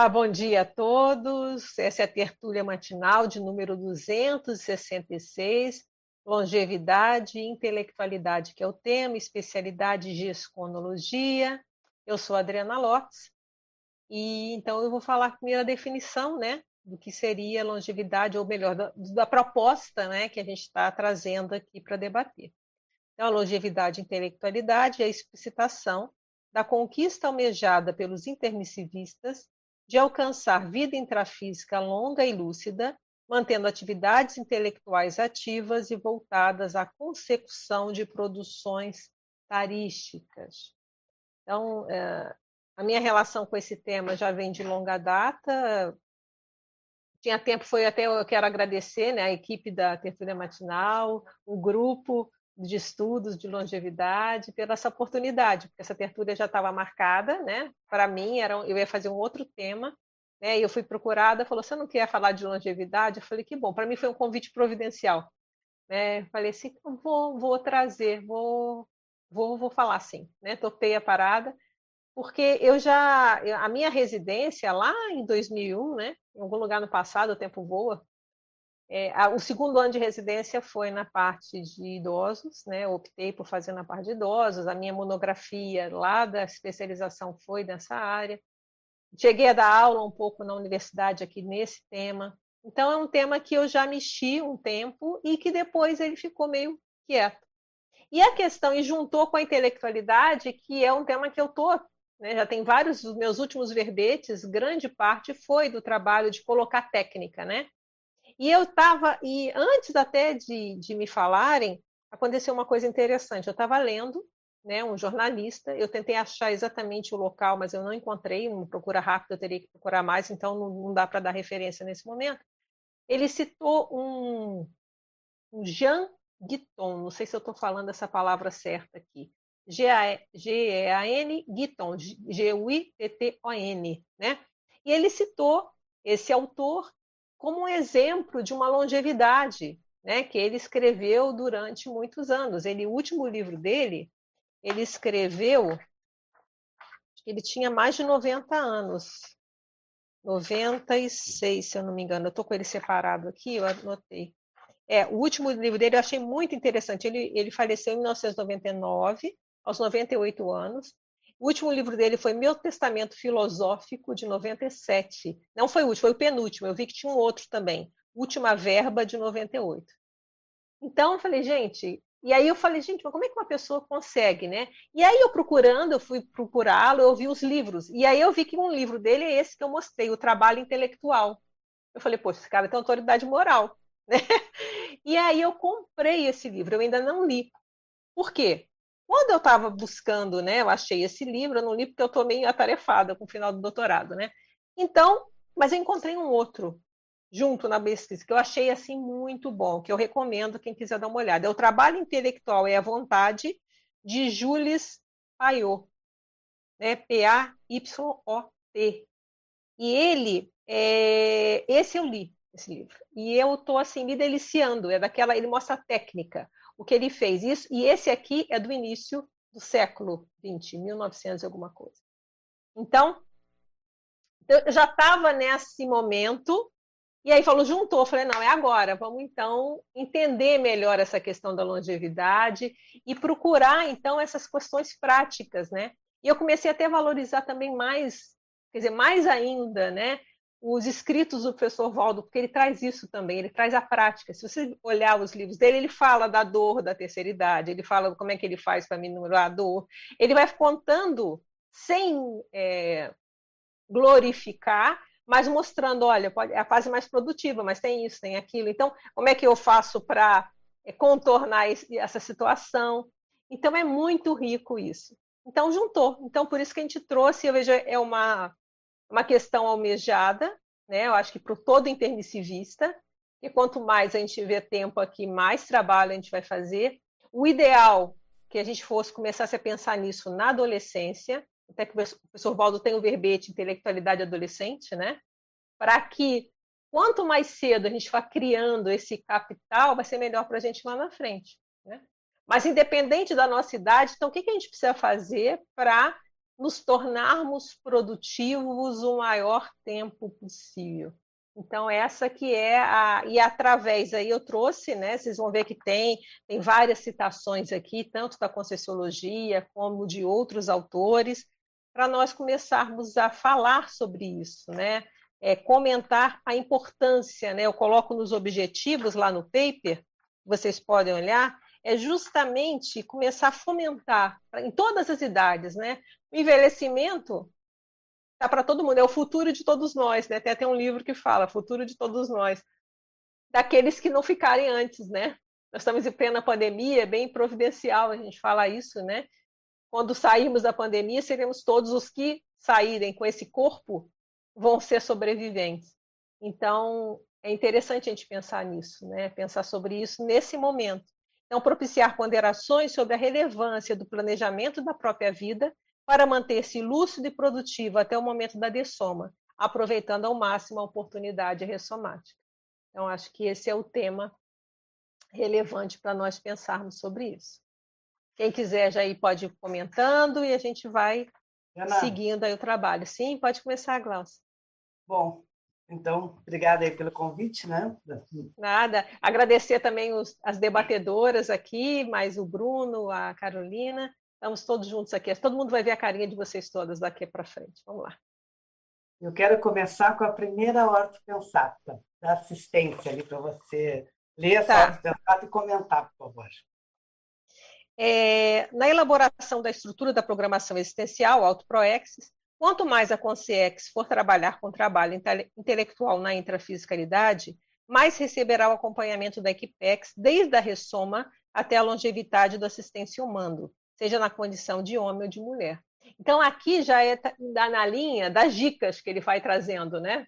Olá, bom dia a todos. Essa é a tertúlia matinal de número 266, longevidade e intelectualidade, que é o tema, especialidade gesconologia. Eu sou Adriana Lopes e então eu vou falar a primeira definição, né, do que seria longevidade, ou melhor, da, da proposta, né, que a gente está trazendo aqui para debater. Então, a longevidade e intelectualidade é a explicitação da conquista almejada pelos intermissivistas de alcançar vida intrafísica longa e lúcida, mantendo atividades intelectuais ativas e voltadas à consecução de produções tarísticas. Então, é, a minha relação com esse tema já vem de longa data. Tinha tempo, foi até eu quero agradecer né, a equipe da Tertúlia Matinal, o grupo de estudos de longevidade, pela essa oportunidade, porque essa tertúlia já estava marcada, né? Para mim, era, eu ia fazer um outro tema, né? E eu fui procurada, falou: "Você não quer falar de longevidade?" Eu falei: "Que bom". Para mim foi um convite providencial, né? Falei assim: "Vou, vou trazer, vou, vou, vou falar sim", né? Topei a parada, porque eu já a minha residência lá em 2001, né? Em algum lugar no passado, o tempo voa, é, a, o segundo ano de residência foi na parte de idosos, né? Optei por fazer na parte de idosos. A minha monografia lá da especialização foi nessa área. Cheguei a dar aula um pouco na universidade aqui nesse tema. Então é um tema que eu já mexi um tempo e que depois ele ficou meio quieto. E a questão, e juntou com a intelectualidade, que é um tema que eu tô, né, já tem vários dos meus últimos verbetes, grande parte foi do trabalho de colocar técnica, né? E eu estava, e antes até de, de me falarem, aconteceu uma coisa interessante. Eu estava lendo, né, um jornalista, eu tentei achar exatamente o local, mas eu não encontrei, uma procura rápida, eu teria que procurar mais, então não, não dá para dar referência nesse momento. Ele citou um, um Jean Guiton, não sei se eu estou falando essa palavra certa aqui, G-E-A-N, Guiton, G-U-I-T-T-O-N, né? E ele citou esse autor como um exemplo de uma longevidade né, que ele escreveu durante muitos anos. Ele, o último livro dele, ele escreveu, ele tinha mais de 90 anos, 96, se eu não me engano. Eu estou com ele separado aqui, eu anotei. É, o último livro dele eu achei muito interessante. Ele, ele faleceu em 1999, aos 98 anos, o último livro dele foi Meu Testamento Filosófico, de 97. Não foi o último, foi o penúltimo. Eu vi que tinha um outro também. Última Verba, de 98. Então, eu falei, gente. E aí eu falei, gente, mas como é que uma pessoa consegue, né? E aí eu procurando, eu fui procurá-lo, eu vi os livros. E aí eu vi que um livro dele é esse que eu mostrei, O Trabalho Intelectual. Eu falei, poxa, esse cara tem autoridade moral. Né? E aí eu comprei esse livro, eu ainda não li. Por quê? Quando eu estava buscando, né, eu achei esse livro, eu não li porque eu estou meio atarefada com o final do doutorado, né? Então, mas eu encontrei um outro junto na pesquisa que eu achei assim muito bom, que eu recomendo quem quiser dar uma olhada. É o Trabalho Intelectual e a Vontade de Jules Payot, né? P-A-Y-O-T. E ele, é... esse eu li, esse livro. E eu estou assim me deliciando. É daquela, ele mostra a técnica o que ele fez. Isso, e esse aqui é do início do século XX, 1900 e alguma coisa. Então, eu já estava nesse momento, e aí falou, juntou, falei, não, é agora, vamos então entender melhor essa questão da longevidade e procurar, então, essas questões práticas, né? E eu comecei até a valorizar também mais, quer dizer, mais ainda, né? Os escritos do professor Valdo, porque ele traz isso também, ele traz a prática. Se você olhar os livros dele, ele fala da dor da terceira idade, ele fala como é que ele faz para minorar a dor. Ele vai contando sem é, glorificar, mas mostrando, olha, é a fase mais produtiva, mas tem isso, tem aquilo. Então, como é que eu faço para é, contornar essa situação? Então, é muito rico isso. Então, juntou. Então, por isso que a gente trouxe, eu vejo, é uma uma questão almejada, né? Eu acho que para todo intermissivista, e quanto mais a gente tiver tempo aqui, mais trabalho a gente vai fazer. O ideal que a gente fosse começasse a pensar nisso na adolescência, até que o professor Valdo tem o verbete intelectualidade adolescente, né? Para que quanto mais cedo a gente for criando esse capital, vai ser melhor para a gente lá na frente, né? Mas independente da nossa idade, então o que, que a gente precisa fazer para nos tornarmos produtivos o maior tempo possível. Então, essa que é a. E através aí eu trouxe, né? Vocês vão ver que tem, tem várias citações aqui, tanto da Conscienciologia como de outros autores, para nós começarmos a falar sobre isso, né? É, comentar a importância, né? Eu coloco nos objetivos lá no paper, vocês podem olhar, é justamente começar a fomentar em todas as idades, né? O envelhecimento está para todo mundo, é o futuro de todos nós, né? Até tem um livro que fala, futuro de todos nós, daqueles que não ficarem antes, né? Nós estamos em plena pandemia, é bem providencial a gente falar isso, né? Quando sairmos da pandemia, seremos todos os que saírem com esse corpo vão ser sobreviventes. Então, é interessante a gente pensar nisso, né? Pensar sobre isso nesse momento. Então, propiciar ponderações sobre a relevância do planejamento da própria vida para manter-se lúcido e produtivo até o momento da dessoma, aproveitando ao máximo a oportunidade ressomática. Então, acho que esse é o tema relevante para nós pensarmos sobre isso. Quem quiser já ir pode ir comentando e a gente vai seguindo aí o trabalho. Sim, pode começar, Glaucia. Bom, então, obrigada aí pelo convite, né? Nada. Agradecer também os, as debatedoras aqui, mais o Bruno, a Carolina. Estamos todos juntos aqui. Todo mundo vai ver a carinha de vocês todas daqui para frente. Vamos lá. Eu quero começar com a primeira ortopensata, da assistência ali, para você ler essa tá. ortopensata e comentar, por favor. É, na elaboração da estrutura da programação existencial, AutoProexis, Quanto mais a Consciex for trabalhar com trabalho intelectual na intrafisicalidade, mais receberá o acompanhamento da Equipex desde a ressoma até a longevidade do assistência humano, seja na condição de homem ou de mulher. Então, aqui já é na linha das dicas que ele vai trazendo, né?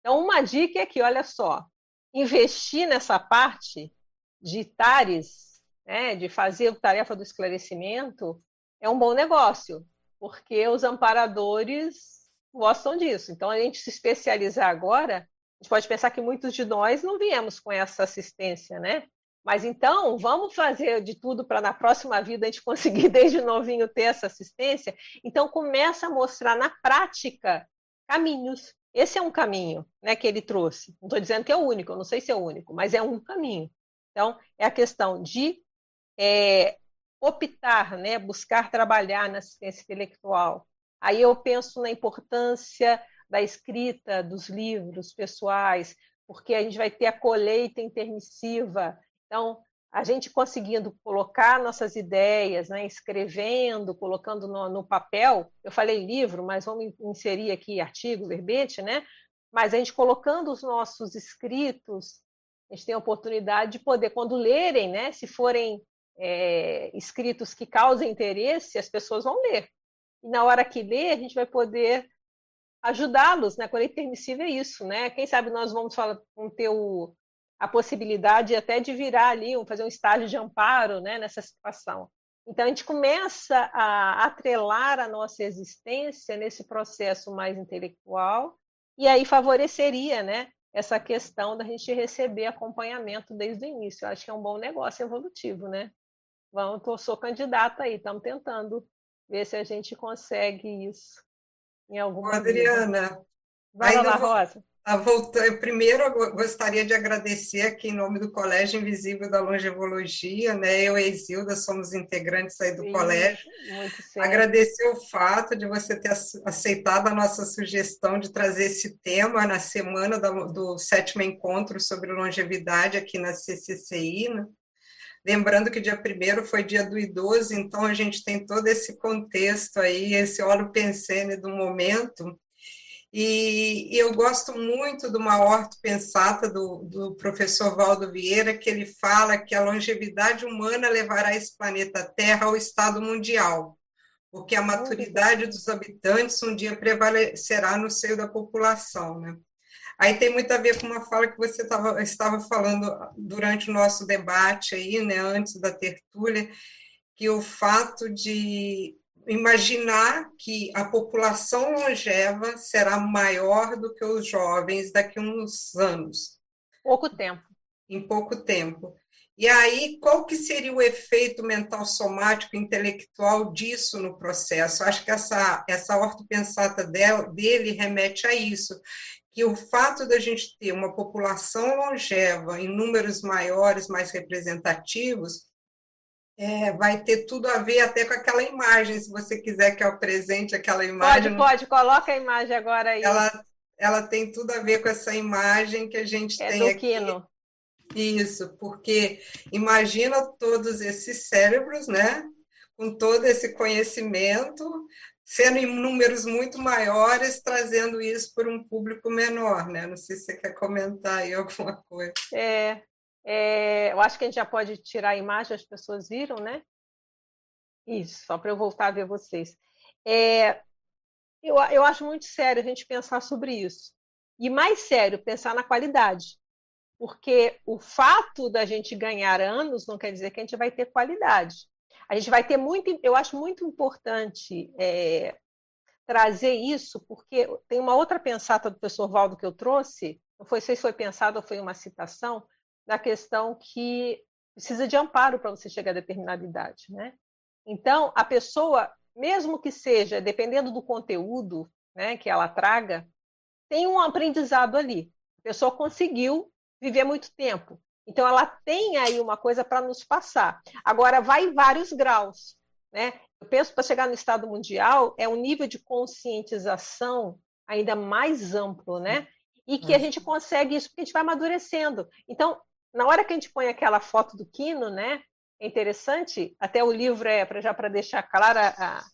Então, uma dica é que, olha só, investir nessa parte de TARES, né, de fazer a tarefa do esclarecimento, é um bom negócio, porque os amparadores gostam disso. Então, a gente se especializar agora, a gente pode pensar que muitos de nós não viemos com essa assistência, né? Mas então, vamos fazer de tudo para na próxima vida a gente conseguir desde novinho ter essa assistência. Então, começa a mostrar na prática caminhos. Esse é um caminho né, que ele trouxe. Não estou dizendo que é o único, eu não sei se é o único, mas é um caminho. Então, é a questão de é, optar, né, buscar trabalhar na assistência intelectual. Aí eu penso na importância da escrita dos livros pessoais, porque a gente vai ter a colheita intermissiva. Então, a gente conseguindo colocar nossas ideias, né, escrevendo, colocando no, no, papel, eu falei livro, mas vamos inserir aqui artigo, verbete, né? Mas a gente colocando os nossos escritos, a gente tem a oportunidade de poder, quando lerem, né, se forem é, escritos que causem interesse, as pessoas vão ler. E na hora que lê, a gente vai poder ajudá-los, né? Quando é intermissível é isso, né? Quem sabe nós vamos, falar, vamos ter o, a possibilidade até de virar ali, fazer um estágio de amparo, né? Nessa situação. Então a gente começa a atrelar a nossa existência nesse processo mais intelectual e aí favoreceria, né? Essa questão da gente receber acompanhamento desde o início. Eu acho que é um bom negócio evolutivo, né? Vamos, tô, sou candidata aí, estamos tentando ver se a gente consegue isso em alguma Adriana, Vai lá, Rosa. Voltar, primeiro, eu gostaria de agradecer aqui em nome do Colégio Invisível da Longevologia, né? Eu e Isilda somos integrantes aí do Sim, colégio. Agradecer o fato de você ter aceitado a nossa sugestão de trazer esse tema na semana do, sétimo encontro sobre longevidade aqui na CCCI, né? Lembrando que dia 1 foi dia do idoso, então a gente tem todo esse contexto aí, esse óleo pensene do momento. E, e, eu gosto muito de uma ortopensata do, do professor Valdo Vieira, que ele fala que a longevidade humana levará esse planeta Terra ao estado mundial, porque a maturidade dos habitantes um dia prevalecerá no seio da população, né? Aí tem muito a ver com uma fala que você tava, estava falando durante o nosso debate aí, né, antes da tertúlia, que o fato de imaginar que a população longeva será maior do que os jovens daqui a uns anos. Pouco tempo. Em pouco tempo. E aí, qual que seria o efeito mental somático intelectual disso no processo? Acho que essa, essa ortopensata dele remete a isso, que o fato da gente ter uma população longeva em números maiores, mais representativos, é, vai ter tudo a ver até com aquela imagem, se você quiser que eu apresente aquela imagem. Pode, pode, coloca a imagem agora aí. Ela, ela tem tudo a ver com essa imagem que a gente é tem do aqui. Quino. Isso, porque imagina todos esses cérebros, né? Com todo esse conhecimento, sendo em números muito maiores, trazendo isso para um público menor, né? Não sei se você quer comentar aí alguma coisa. É, é, eu acho que a gente já pode tirar a imagem, as pessoas viram, né? Isso, só para eu voltar a ver vocês. É, eu, eu acho muito sério a gente pensar sobre isso. E mais sério, pensar na qualidade. Porque o fato da gente ganhar anos não quer dizer que a gente vai ter qualidade. A gente vai ter muito, eu acho muito importante é, trazer isso, porque tem uma outra pensata do professor Valdo que eu trouxe, não foi sei se foi pensado ou foi uma citação, da questão que precisa de amparo para você chegar a determinada idade, né? Então, a pessoa, mesmo que seja, dependendo do conteúdo né, que ela traga, tem um aprendizado ali. A pessoa conseguiu viver muito tempo. Então, ela tem aí uma coisa para nos passar. Agora, vai em vários graus. Né? Eu penso para chegar no estado mundial, é um nível de conscientização ainda mais amplo, né? E que a gente consegue isso porque a gente vai amadurecendo. Então, na hora que a gente põe aquela foto do Quino, né? É interessante, até o livro é, pra, já para deixar clara, a,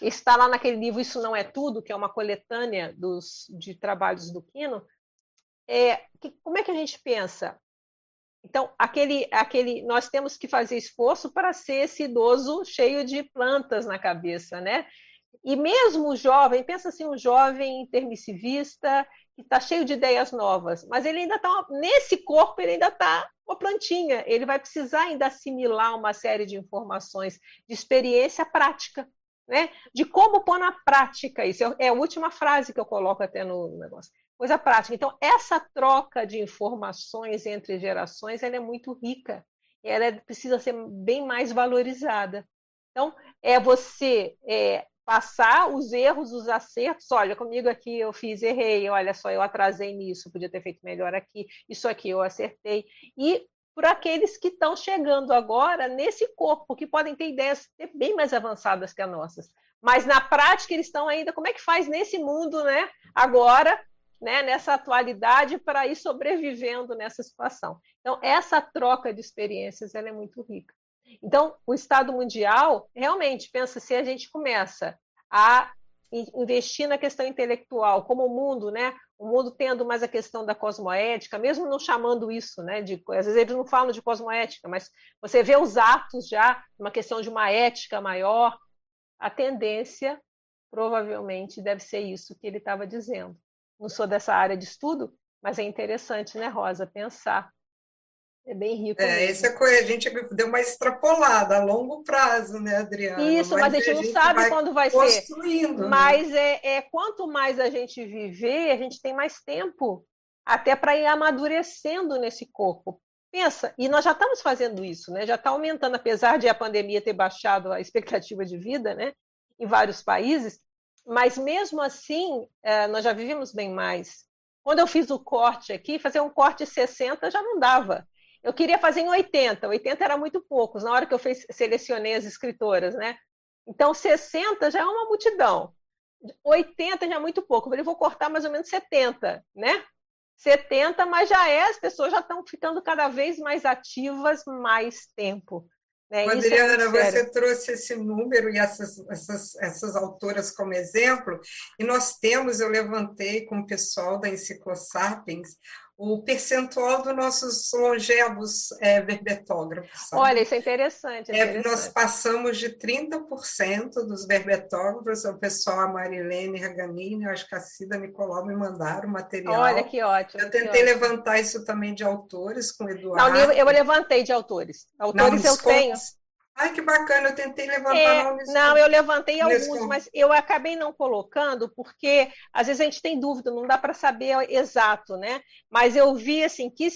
está lá naquele livro Isso Não É Tudo, que é uma coletânea dos, de trabalhos do Quino. É, que, como é que a gente pensa? Então, aquele, aquele, nós temos que fazer esforço para ser esse idoso cheio de plantas na cabeça, né? E mesmo o jovem, pensa assim, um jovem intermissivista que está cheio de ideias novas, mas ele ainda está nesse corpo, ele ainda está uma plantinha. Ele vai precisar ainda assimilar uma série de informações, de experiência prática, né? De como pôr na prática isso. É a última frase que eu coloco até no negócio. Coisa prática. Então, essa troca de informações entre gerações ela é muito rica. Ela precisa ser bem mais valorizada. Então, é você é, passar os erros, os acertos. Olha, comigo aqui eu fiz, errei. Olha só, eu atrasei nisso, podia ter feito melhor aqui. Isso aqui eu acertei. E por aqueles que estão chegando agora nesse corpo, que podem ter ideias bem mais avançadas que as nossas. Mas na prática eles estão ainda, como é que faz nesse mundo, né? Agora, né, nessa atualidade para ir sobrevivendo nessa situação. Então, essa troca de experiências ela é muito rica. Então, o Estado Mundial, realmente, pensa se a gente começa a investir na questão intelectual, como o mundo, né? O mundo tendo mais a questão da cosmoética, mesmo não chamando isso, né? De, às vezes eles não falam de cosmoética, mas você vê os atos já, uma questão de uma ética maior, a tendência provavelmente deve ser isso que ele estava dizendo. Não sou dessa área de estudo, mas é interessante, né, Rosa, pensar é bem rico. É, essa coisa, a gente deu uma extrapolada a longo prazo, né, Adriana? Isso, mas, mas a gente não sabe vai quando vai ser. Né? Mas é, é, quanto mais a gente viver, a gente tem mais tempo até para ir amadurecendo nesse corpo. Pensa, e nós já estamos fazendo isso, né? Já está aumentando, apesar de a pandemia ter baixado a expectativa de vida, né? Em vários países, mas mesmo assim, é, nós já vivemos bem mais. Quando eu fiz o corte aqui, fazer um corte 60 já não dava. Eu queria fazer em 80, 80 era muito poucos, na hora que eu fez, selecionei as escritoras, né? Então, 60 já é uma multidão. 80 já é muito pouco. Eu falei, vou cortar mais ou menos 70, né? 70, mas já é, as pessoas já estão ficando cada vez mais ativas mais tempo. Né? Adriana, é você trouxe esse número e essas, essas, essas autoras como exemplo, e nós temos, eu levantei com o pessoal da Enciclosapiens, o percentual dos nossos longevos é, verbetógrafos. Sabe? Olha, isso é interessante. É interessante. É, nós passamos de 30% dos verbetógrafos, o pessoal, a Marilene Raganini, eu acho que a Cida Nicolau me mandaram o material. Olha, que ótimo. Eu tentei ótimo. levantar isso também de autores com o Eduardo. Não, eu levantei de autores. Autores Não, eu tenho. Ai, que bacana, eu tentei levantar é, nomes. Não, eu levantei alguns, mas eu acabei não colocando, porque às vezes a gente tem dúvida, não dá para saber exato, né? Mas eu vi assim que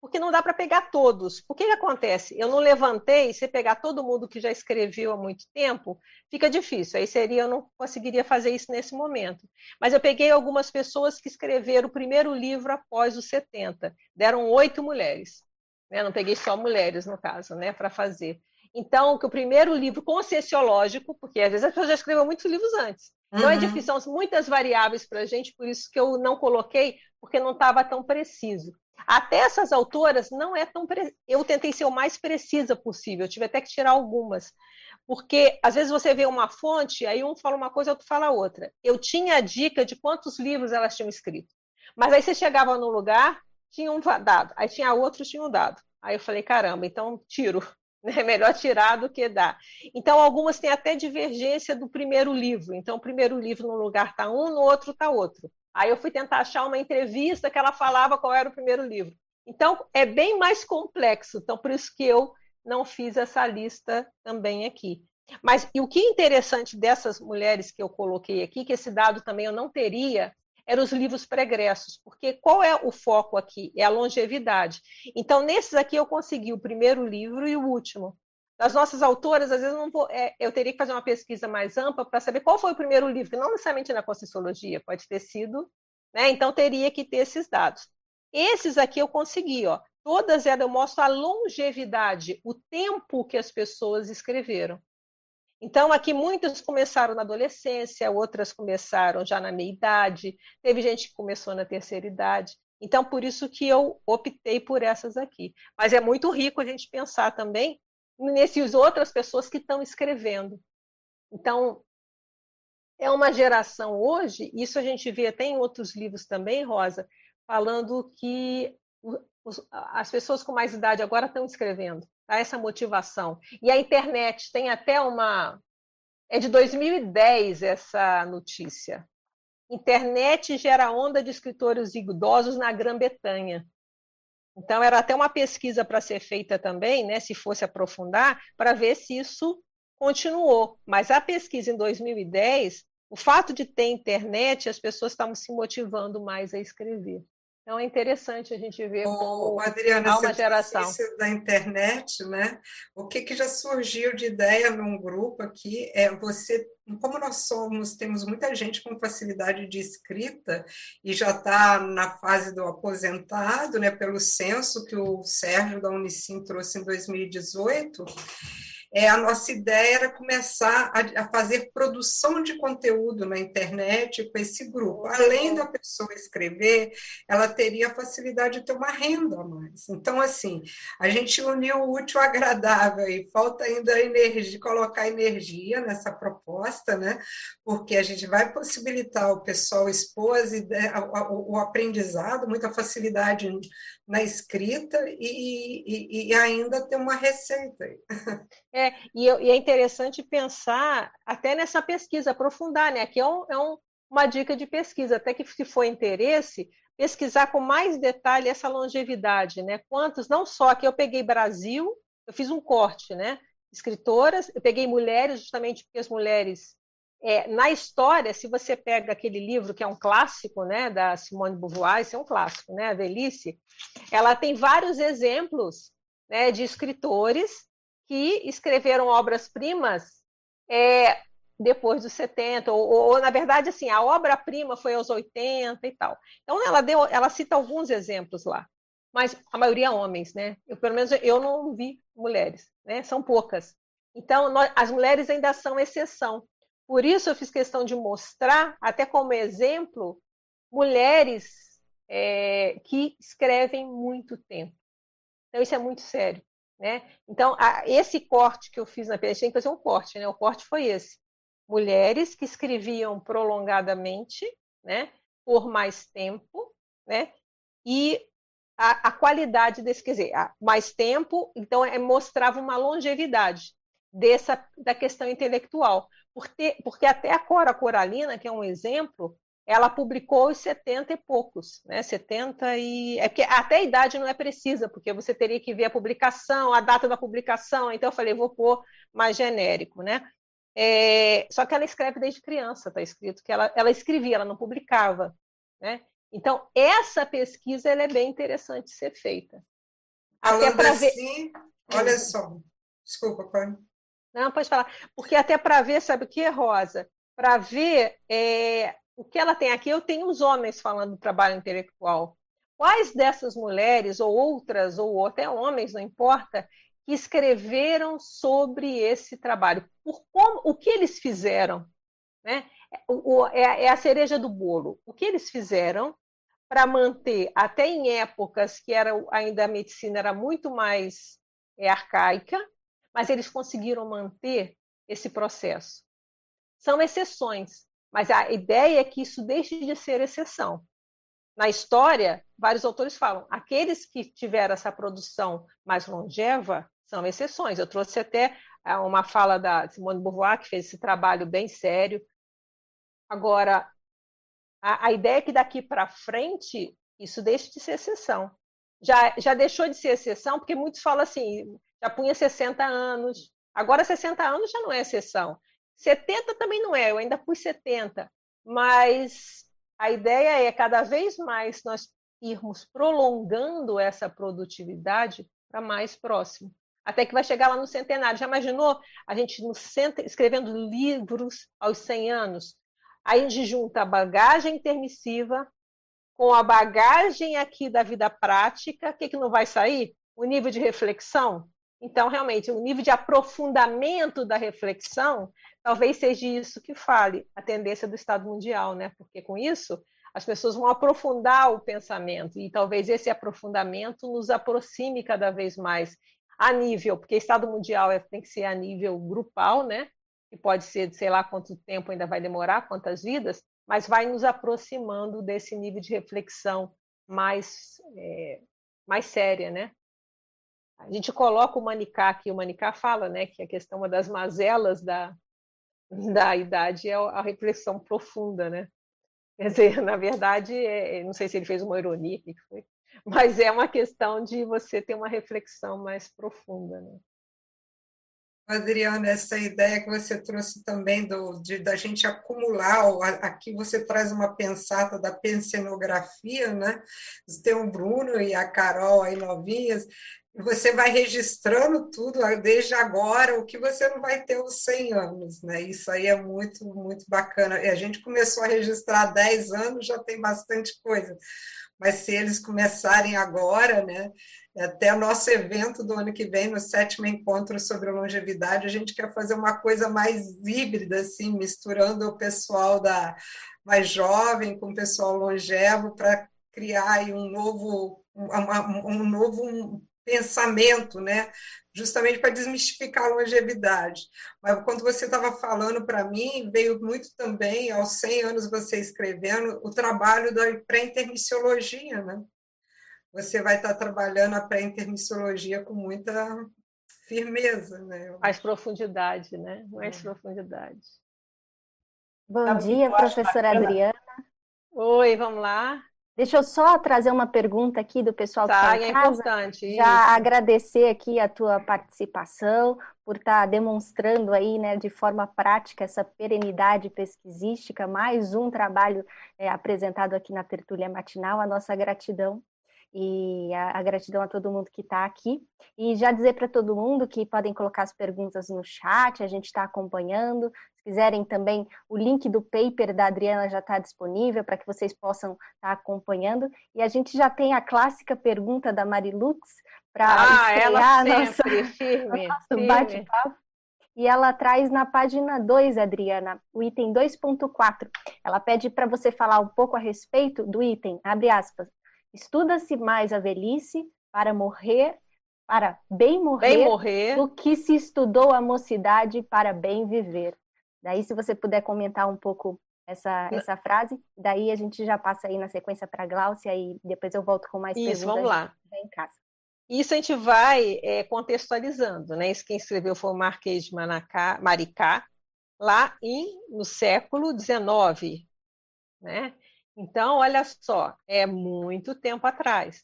porque não dá para pegar todos. O que, que acontece? Eu não levantei, se pegar todo mundo que já escreveu há muito tempo, fica difícil. Aí seria, eu não conseguiria fazer isso nesse momento. Mas eu peguei algumas pessoas que escreveram o primeiro livro após os 70. Deram oito mulheres. Né? Não peguei só mulheres, no caso, né, para fazer. Então, que o primeiro livro conscienciológico, porque às vezes as pessoas já escreveram muitos livros antes. Então uhum. é difícil, são muitas variáveis para a gente, por isso que eu não coloquei, porque não estava tão preciso. Até essas autoras não é tão. Pre... Eu tentei ser o mais precisa possível, eu tive até que tirar algumas. Porque às vezes você vê uma fonte, aí um fala uma coisa, outro fala outra. Eu tinha a dica de quantos livros elas tinham escrito. Mas aí você chegava no lugar, tinha um dado, aí tinha outros, tinham dado. Aí eu falei, caramba, então tiro. É melhor tirar do que dar. Então, algumas têm até divergência do primeiro livro. Então, o primeiro livro no lugar está um, no outro está outro. Aí eu fui tentar achar uma entrevista que ela falava qual era o primeiro livro. Então, é bem mais complexo. Então, por isso que eu não fiz essa lista também aqui. Mas e o que é interessante dessas mulheres que eu coloquei aqui, que esse dado também eu não teria, eram os livros pregressos, porque qual é o foco aqui? É a longevidade. Então, nesses aqui eu consegui o primeiro livro e o último. Das nossas autoras, às vezes eu, vou, é, eu teria que fazer uma pesquisa mais ampla para saber qual foi o primeiro livro, que não necessariamente na Conscienciologia, pode ter sido, né? Então teria que ter esses dados. Esses aqui eu consegui, ó. Todas elas eu mostro a longevidade, o tempo que as pessoas escreveram. Então, aqui muitas começaram na adolescência, outras começaram já na meia-idade, teve gente que começou na terceira idade. Então, por isso que eu optei por essas aqui. Mas é muito rico a gente pensar também nessas outras pessoas que estão escrevendo. Então, é uma geração hoje, isso a gente vê até em outros livros também, Rosa, falando que as pessoas com mais idade agora estão escrevendo, tá? essa motivação. E a internet tem até uma. É de 2010 essa notícia. Internet gera onda de escritores idosos na Grã-Bretanha. Então, era até uma pesquisa para ser feita também, né, se fosse aprofundar, para ver se isso continuou. Mas a pesquisa em 2010, o fato de ter internet, as pessoas estavam se motivando mais a escrever. Então é interessante a gente ver como Adriana, há uma geração da internet, né? O que, que já surgiu de ideia num grupo aqui é você, como nós somos, temos muita gente com facilidade de escrita e já está na fase do aposentado, né? Pelo censo que o Sérgio da Unicim trouxe em 2018 é, a nossa ideia era começar a, a, fazer produção de conteúdo na internet com esse grupo. Além da pessoa escrever, ela teria a facilidade de ter uma renda a mais. Então, assim, a gente uniu o útil ao agradável e falta ainda energia, colocar energia nessa proposta, né? Porque a gente vai possibilitar o pessoal expor o, o aprendizado, muita facilidade na escrita e, e, e ainda ter uma receita. É, e, e, é interessante pensar até nessa pesquisa, aprofundar, né? Aqui é, um, é um, uma dica de pesquisa, até que se for interesse, pesquisar com mais detalhe essa longevidade, né? Quantos, não só aqui eu peguei Brasil, eu fiz um corte, né? Escritoras, eu peguei mulheres, justamente porque as mulheres é, na história, se você pega aquele livro que é um clássico, né, da Simone de Beauvoir, esse é um clássico, né, a Velhice, ela tem vários exemplos né, de escritores que escreveram obras-primas é, depois dos 70, ou, ou, na verdade, assim, a obra-prima foi aos 80 e tal. Então, ela, deu, ela cita alguns exemplos lá, mas a maioria homens, né? Eu, pelo menos eu não vi mulheres, né? São poucas. Então, nós, as mulheres ainda são exceção. Por isso eu fiz questão de mostrar, até como exemplo, mulheres é, que escrevem muito tempo. Então, isso é muito sério. Né? Então, a, esse corte que eu fiz na PhD, tem que fazer um corte, né? o corte foi esse. Mulheres que escreviam prolongadamente, né? por mais tempo, né? e a, a qualidade desse, quer dizer, mais tempo, então é, mostrava uma longevidade dessa da questão intelectual. Porque, porque até a Cora Coralina, que é um exemplo, ela publicou os 70 e poucos, né? 70 e. É porque até a idade não é precisa, porque você teria que ver a publicação, a data da publicação, então eu falei, vou pôr mais genérico, né? É... Só que ela escreve desde criança, está escrito que ela, ela escrevia, ela não publicava, né? Então, essa pesquisa ela é bem interessante de ser feita. Falando até assim, ver... olha só. Desculpa, Connie. Não, pode falar. Porque até para ver, sabe o que, Rosa? Para ver é, o que ela tem aqui, eu tenho os homens falando do trabalho intelectual. Quais dessas mulheres, ou outras, ou até homens, não importa, que escreveram sobre esse trabalho? Por como, o que eles fizeram? Né? O, o, é, é a cereja do bolo. O que eles fizeram para manter, até em épocas que era, ainda a medicina era muito mais é, arcaica, mas eles conseguiram manter esse processo. São exceções, mas a ideia é que isso deixe de ser exceção. Na história, vários autores falam, aqueles que tiveram essa produção mais longeva são exceções. Eu trouxe até ah, uma fala da Simone Beauvoir, que fez esse trabalho bem sério. Agora, a, a ideia é que daqui para frente isso deixe de ser exceção. Já, já deixou de ser exceção, porque muitos falam assim, já punha 60 anos, agora 60 anos já não é exceção. 70 também não é, eu ainda pus 70, mas a ideia é cada vez mais nós irmos prolongando essa produtividade para mais próximo. Até que vai chegar lá no centenário. Já imaginou a gente no escrevendo livros aos 100 anos? Aí a gente junta a bagagem intermissiva com a bagagem aqui da vida prática. O que, que não vai sair? O nível de reflexão. Então, realmente, o nível de aprofundamento da reflexão talvez seja isso que fale a tendência do Estado mundial, né? Porque com isso as pessoas vão aprofundar o pensamento e talvez esse aprofundamento nos aproxime cada vez mais a nível, porque Estado mundial é, tem que ser a nível grupal, né? Que pode ser, sei lá quanto tempo ainda vai demorar, quantas vidas, mas vai nos aproximando desse nível de reflexão mais é, mais séria, né? A gente coloca o Manicá aqui, o Manicá fala né, que a questão uma das mazelas da, da idade é a reflexão profunda, né? Quer dizer, na verdade, é, não sei se ele fez uma ironia, que foi, mas é uma questão de você ter uma reflexão mais profunda, né? Adriana, essa ideia que você trouxe também do, de, da gente acumular, aqui você traz uma pensata da pensenografia, né? Tem o Bruno e a Carol aí novinhas, você vai registrando tudo desde agora, o que você não vai ter os 100 anos, né? Isso aí é muito, muito bacana. E a gente começou a registrar há 10 anos, já tem bastante coisa. Mas se eles começarem agora, né? Até o nosso evento do ano que vem, no sétimo encontro sobre longevidade, a gente quer fazer uma coisa mais híbrida, assim, misturando o pessoal da mais jovem com o pessoal longevo para criar um novo, um, um novo pensamento, né? Justamente para desmistificar a longevidade. Mas quando você estava falando para mim, veio muito também, aos 100 anos você escrevendo, o trabalho da pré-intermissiologia, né? Você vai estar trabalhando a pré-intermissiologia com muita firmeza, né? Mais profundidade, né? Mais é. profundidade. Bom dia, professora Adriana. Oi, vamos lá. Deixa eu só trazer uma pergunta aqui do pessoal que está em é casa. importante. Já isso. agradecer aqui a tua participação, por estar tá demonstrando aí, né, de forma prática essa perenidade pesquisística, mais um trabalho é, apresentado aqui na Tertúlia Matinal, a nossa gratidão e a, a, gratidão a todo mundo que está aqui. E já dizer para todo mundo que podem colocar as perguntas no chat, a gente está acompanhando. Se quiserem também, o link do paper da Adriana já está disponível para que vocês possam estar tá acompanhando. E a gente já tem a clássica pergunta da Marilux para ah, estrear nossa, firme, nosso bate-papo. E ela traz na página 2, Adriana, o item 2.4. Ela pede para você falar um pouco a respeito do item, abre aspas, Estuda-se mais a velhice para morrer, para bem morrer, bem morrer, do que se estudou a mocidade para bem viver. Daí, se você puder comentar um pouco essa, essa frase, daí a gente já passa aí na sequência para a Gláucia e depois eu volto com mais Isso, perguntas. vamos lá. Em casa. Isso a gente vai é, contextualizando, né? Isso quem escreveu foi o Marquês de Manacá, Maricá, lá em, no século XIX, né? Então, olha só, é muito tempo atrás.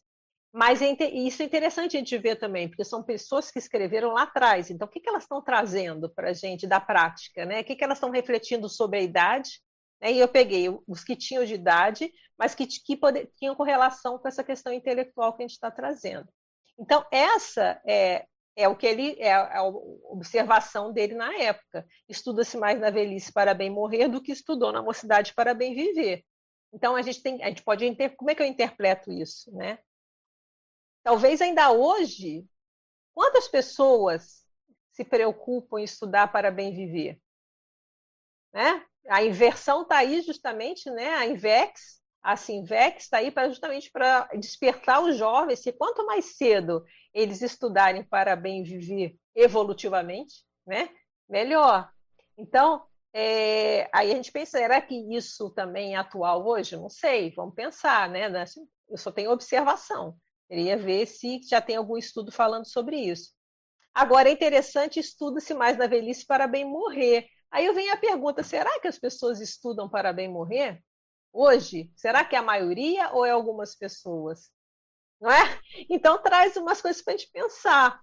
Mas é, isso é interessante a gente ver também, porque são pessoas que escreveram lá atrás. Então, o que, que elas estão trazendo para a gente da prática? Né? O que, que elas estão refletindo sobre a idade? Né? E eu peguei os que tinham de idade, mas que, que poder, tinham correlação com essa questão intelectual que a gente está trazendo. Então, essa é, é o que ele é a observação dele na época. Estuda-se mais na velhice para bem morrer do que estudou na mocidade para bem viver. Então a gente tem, a gente pode inter... como é que eu interpreto isso, né? Talvez ainda hoje, quantas pessoas se preocupam em estudar para bem viver? Né? A inversão está aí justamente, né? A Invex, a Sinvex está aí para justamente para despertar os jovens que quanto mais cedo eles estudarem para bem viver evolutivamente, né? Melhor. Então, é, aí a gente pensa, será que isso também é atual hoje? Não sei, vamos pensar, né? Eu só tenho observação. Queria ver se já tem algum estudo falando sobre isso. Agora, é interessante, estuda-se mais na velhice para bem morrer. Aí venho a pergunta: será que as pessoas estudam para bem morrer? Hoje? Será que é a maioria ou é algumas pessoas? Não é? Então, traz umas coisas para a gente pensar.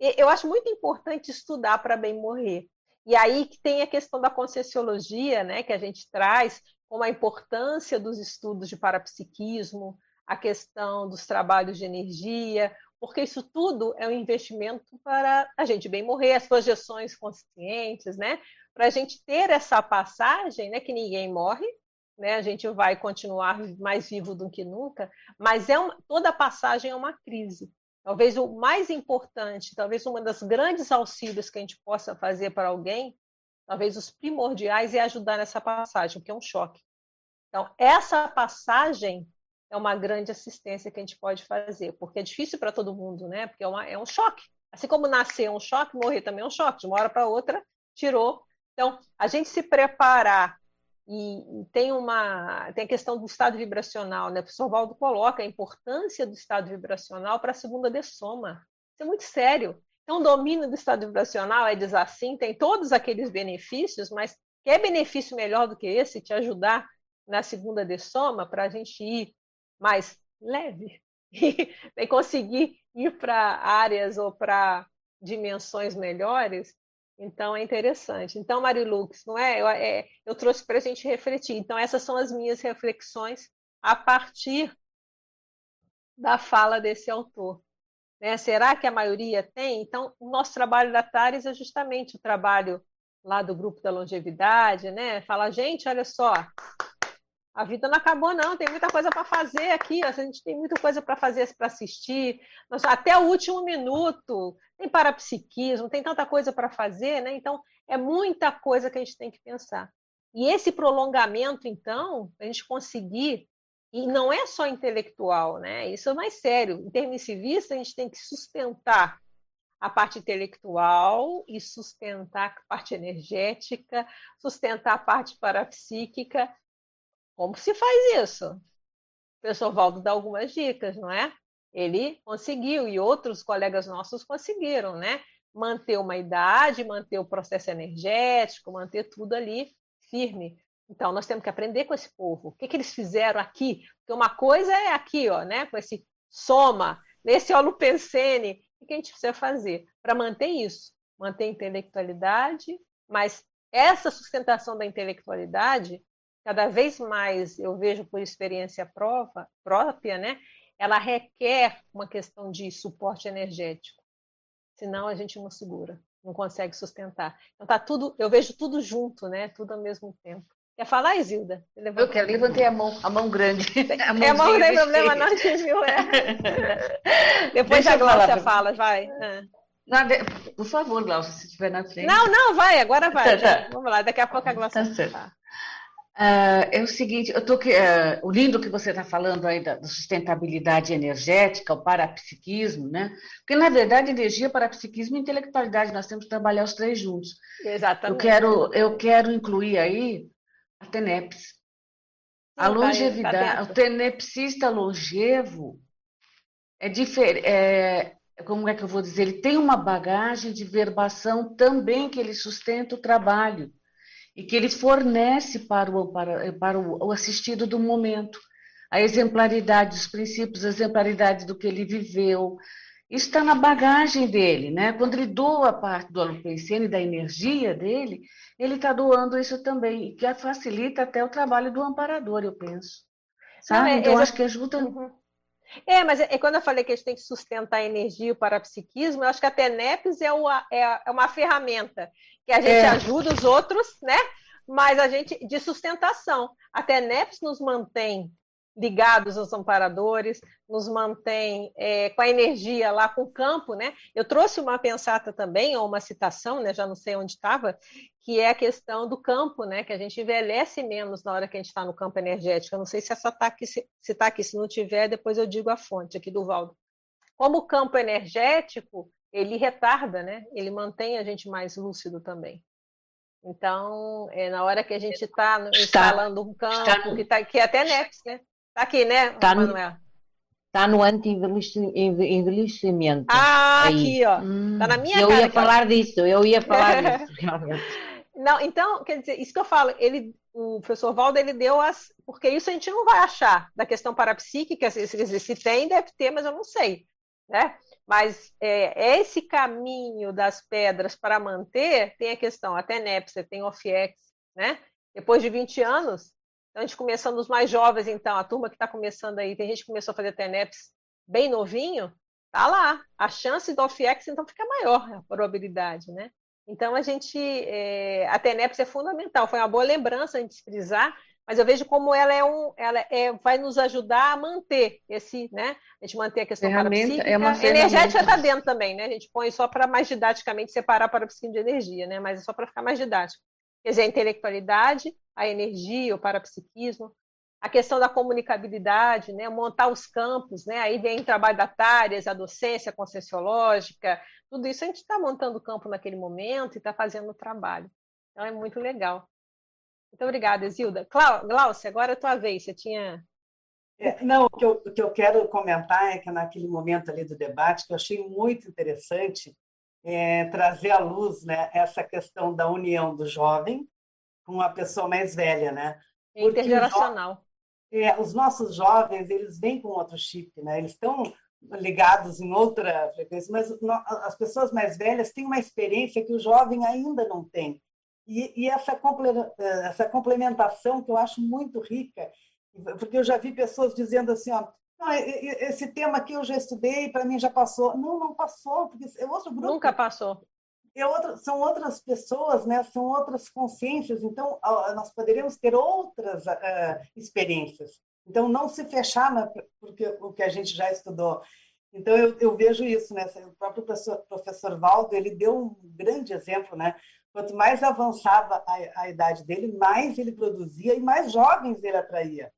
Eu acho muito importante estudar para bem morrer. E aí que tem a questão da conscienciologia, né, que a gente traz, como a importância dos estudos de parapsiquismo, a questão dos trabalhos de energia, porque isso tudo é um investimento para a gente bem morrer, as projeções conscientes, né? Para a gente ter essa passagem, né? Que ninguém morre, né? A gente vai continuar mais vivo do que nunca, mas é uma, toda passagem é uma crise. Talvez o mais importante, talvez uma das grandes auxílios que a gente possa fazer para alguém, talvez os primordiais, é ajudar nessa passagem, que é um choque. Então, essa passagem é uma grande assistência que a gente pode fazer, porque é difícil para todo mundo, né? Porque é, uma, é um choque. Assim como nascer é um choque, morrer também é um choque. De uma hora para outra, tirou. Então, a gente se preparar e, tem uma tem a questão do estado vibracional, né? O professor Valdo coloca a importância do estado vibracional para a segunda dessoma. Isso é muito sério. Então, o domínio do estado vibracional é diz assim, tem todos aqueles benefícios, mas quer benefício melhor do que esse te ajudar na segunda dessoma para a gente ir mais leve e conseguir ir para áreas ou para dimensões melhores, então é interessante. Então, Marilux, não é? Eu, é, eu trouxe para a gente refletir. Então, essas são as minhas reflexões a partir da fala desse autor. Né? Será que a maioria tem? Então, o nosso trabalho da TARES é justamente o trabalho lá do grupo da longevidade, né? Fala, gente, olha só, a vida não acabou, não. Tem muita coisa para fazer aqui. A gente tem muita coisa para fazer, para assistir. Nós, até o último minuto. Tem parapsiquismo, tem tanta coisa para fazer, né? Então, é muita coisa que a gente tem que pensar. E esse prolongamento, então, a gente conseguir, e não é só intelectual, né? Isso é mais sério. Intermissivista, a gente tem que sustentar a parte intelectual e sustentar a parte energética, sustentar a parte parapsíquica como se faz isso? O professor Valdo dá algumas dicas, não é? Ele conseguiu e outros colegas nossos conseguiram, né? Manter uma idade, manter o processo energético, manter tudo ali firme. Então, nós temos que aprender com esse povo. O que, que eles fizeram aqui? Porque uma coisa é aqui, ó, né? Com esse soma, nesse holopensene. O que a gente precisa fazer para manter isso? Manter a intelectualidade, mas essa sustentação da intelectualidade cada vez mais eu vejo por experiência prova, própria, né? Ela requer uma questão de suporte energético. Senão a gente não segura, não consegue sustentar. Então tá tudo, eu vejo tudo junto, né? Tudo ao mesmo tempo. Quer falar, Isilda? Eu quero, levantei a mão, a mão grande. A é, a mão não tem problema, não atingiu, é. Depois Deixa a Glaucia fala, vai. É. por favor, Glaucia, se estiver na frente. Não, não, vai, agora vai. Tá, tá. Vamos lá, daqui a pouco a Glaucia tá fala. Uh, é o seguinte, eu tô uh, o lindo que você está falando aí da, da, sustentabilidade energética, o parapsiquismo, né? Porque, na verdade, energia, parapsiquismo e intelectualidade, nós temos que trabalhar os três juntos. Exatamente. Eu quero, eu quero incluir aí a TENEPS. A longevidade, tá o tenepsista longevo é diferente, é, como é que eu vou dizer? Ele tem uma bagagem de verbação também que ele sustenta o trabalho e que ele fornece para o, para, para o assistido do momento. A exemplaridade dos princípios, a exemplaridade do que ele viveu. Isso está na bagagem dele, né? Quando ele doa parte do alopensene, da energia dele, ele está doando isso também, que facilita até o trabalho do amparador, eu penso. Sabe? Então, acho que ajuda. Uhum. É, mas é, é, quando eu falei que a gente tem que sustentar a energia, o parapsiquismo, eu acho que a TENEPS é uma, é, é uma ferramenta que a gente é. ajuda os outros, né? Mas a gente, de sustentação. A TENEPS nos mantém ligados aos amparadores, nos mantém é, com a energia lá, com o campo, né? Eu trouxe uma pensata também, ou uma citação, né? Já não sei onde estava, que é a questão do campo, né? Que a gente envelhece menos na hora que a gente está no campo energético. Eu não sei se essa está aqui, se está aqui, se não tiver, depois eu digo a fonte aqui do Valdo. Como o campo energético, ele retarda, né? Ele mantém a gente mais lúcido também. Então, é na hora que a gente tá está instalando um campo, que, tá, que é até NEPS, né? Está aqui, né, está Manuel? Está no anti-envelhecimento. Ah, aí. aqui, ó. Está na minha eu cara. Eu ia falar disso, eu ia falar disso. Não, então, quer dizer, isso que eu falo, ele, o professor Valdo, ele deu as. Porque isso a gente não vai achar da questão parapsíquica, se, se, se tem, deve ter, mas eu não sei. Né? Mas é, esse caminho das pedras para manter, tem a questão, até Nepster, tem OFIEX, né? Depois de 20 anos, a gente começando os mais jovens, então, a turma que está começando aí, tem gente que começou a fazer TENEPS bem novinho, tá lá. A chance do OFIEX, então, fica maior, a probabilidade, né? Então, a gente, é, a TENEPS é fundamental, foi uma boa lembrança a gente frisar, mas eu vejo como ela é um, ela é, vai nos ajudar a manter esse, né? A gente manter a questão ferramenta, é uma energética está dentro também, né? A gente põe só para mais didaticamente separar para psiquismo de energia, né? Mas é só para ficar mais didático. Quer dizer, a intelectualidade, a energia, o parapsiquismo, a questão da comunicabilidade, né? montar os campos, né? aí vem o trabalho da Tárias, a docência conscienciológica, tudo isso a gente está montando o campo naquele momento e está fazendo o trabalho. Então é muito legal. Muito obrigada, Isilda. Glaucia, agora é a tua vez, você tinha... É, não, o que, eu, o que eu quero comentar é que naquele momento ali do debate, que eu achei muito interessante, é, trazer à luz né, essa questão da união do jovem com a pessoa mais velha, né? Porque Intergeracional. Os, é, os nossos jovens, eles vêm com outro chip, né? Eles estão ligados em outra frequência, mas as pessoas mais velhas têm uma experiência que o jovem ainda não tem. E, e essa, essa complementação que eu acho muito rica, porque eu já vi pessoas dizendo assim, ó, não, esse tema aqui eu já estudei, para mim já passou. Não, não passou, porque é outro grupo. Nunca passou. É outra, são outras pessoas, né? são outras consciências, então nós poderíamos ter outras uh, experiências. Então, não se fechar na, porque o que a gente já estudou. Então, eu, eu vejo isso, né? O próprio professor, professor Valdo, ele deu um grande exemplo, né? Quanto mais avançava a, a idade dele, mais ele produzia e mais jovens ele atraía.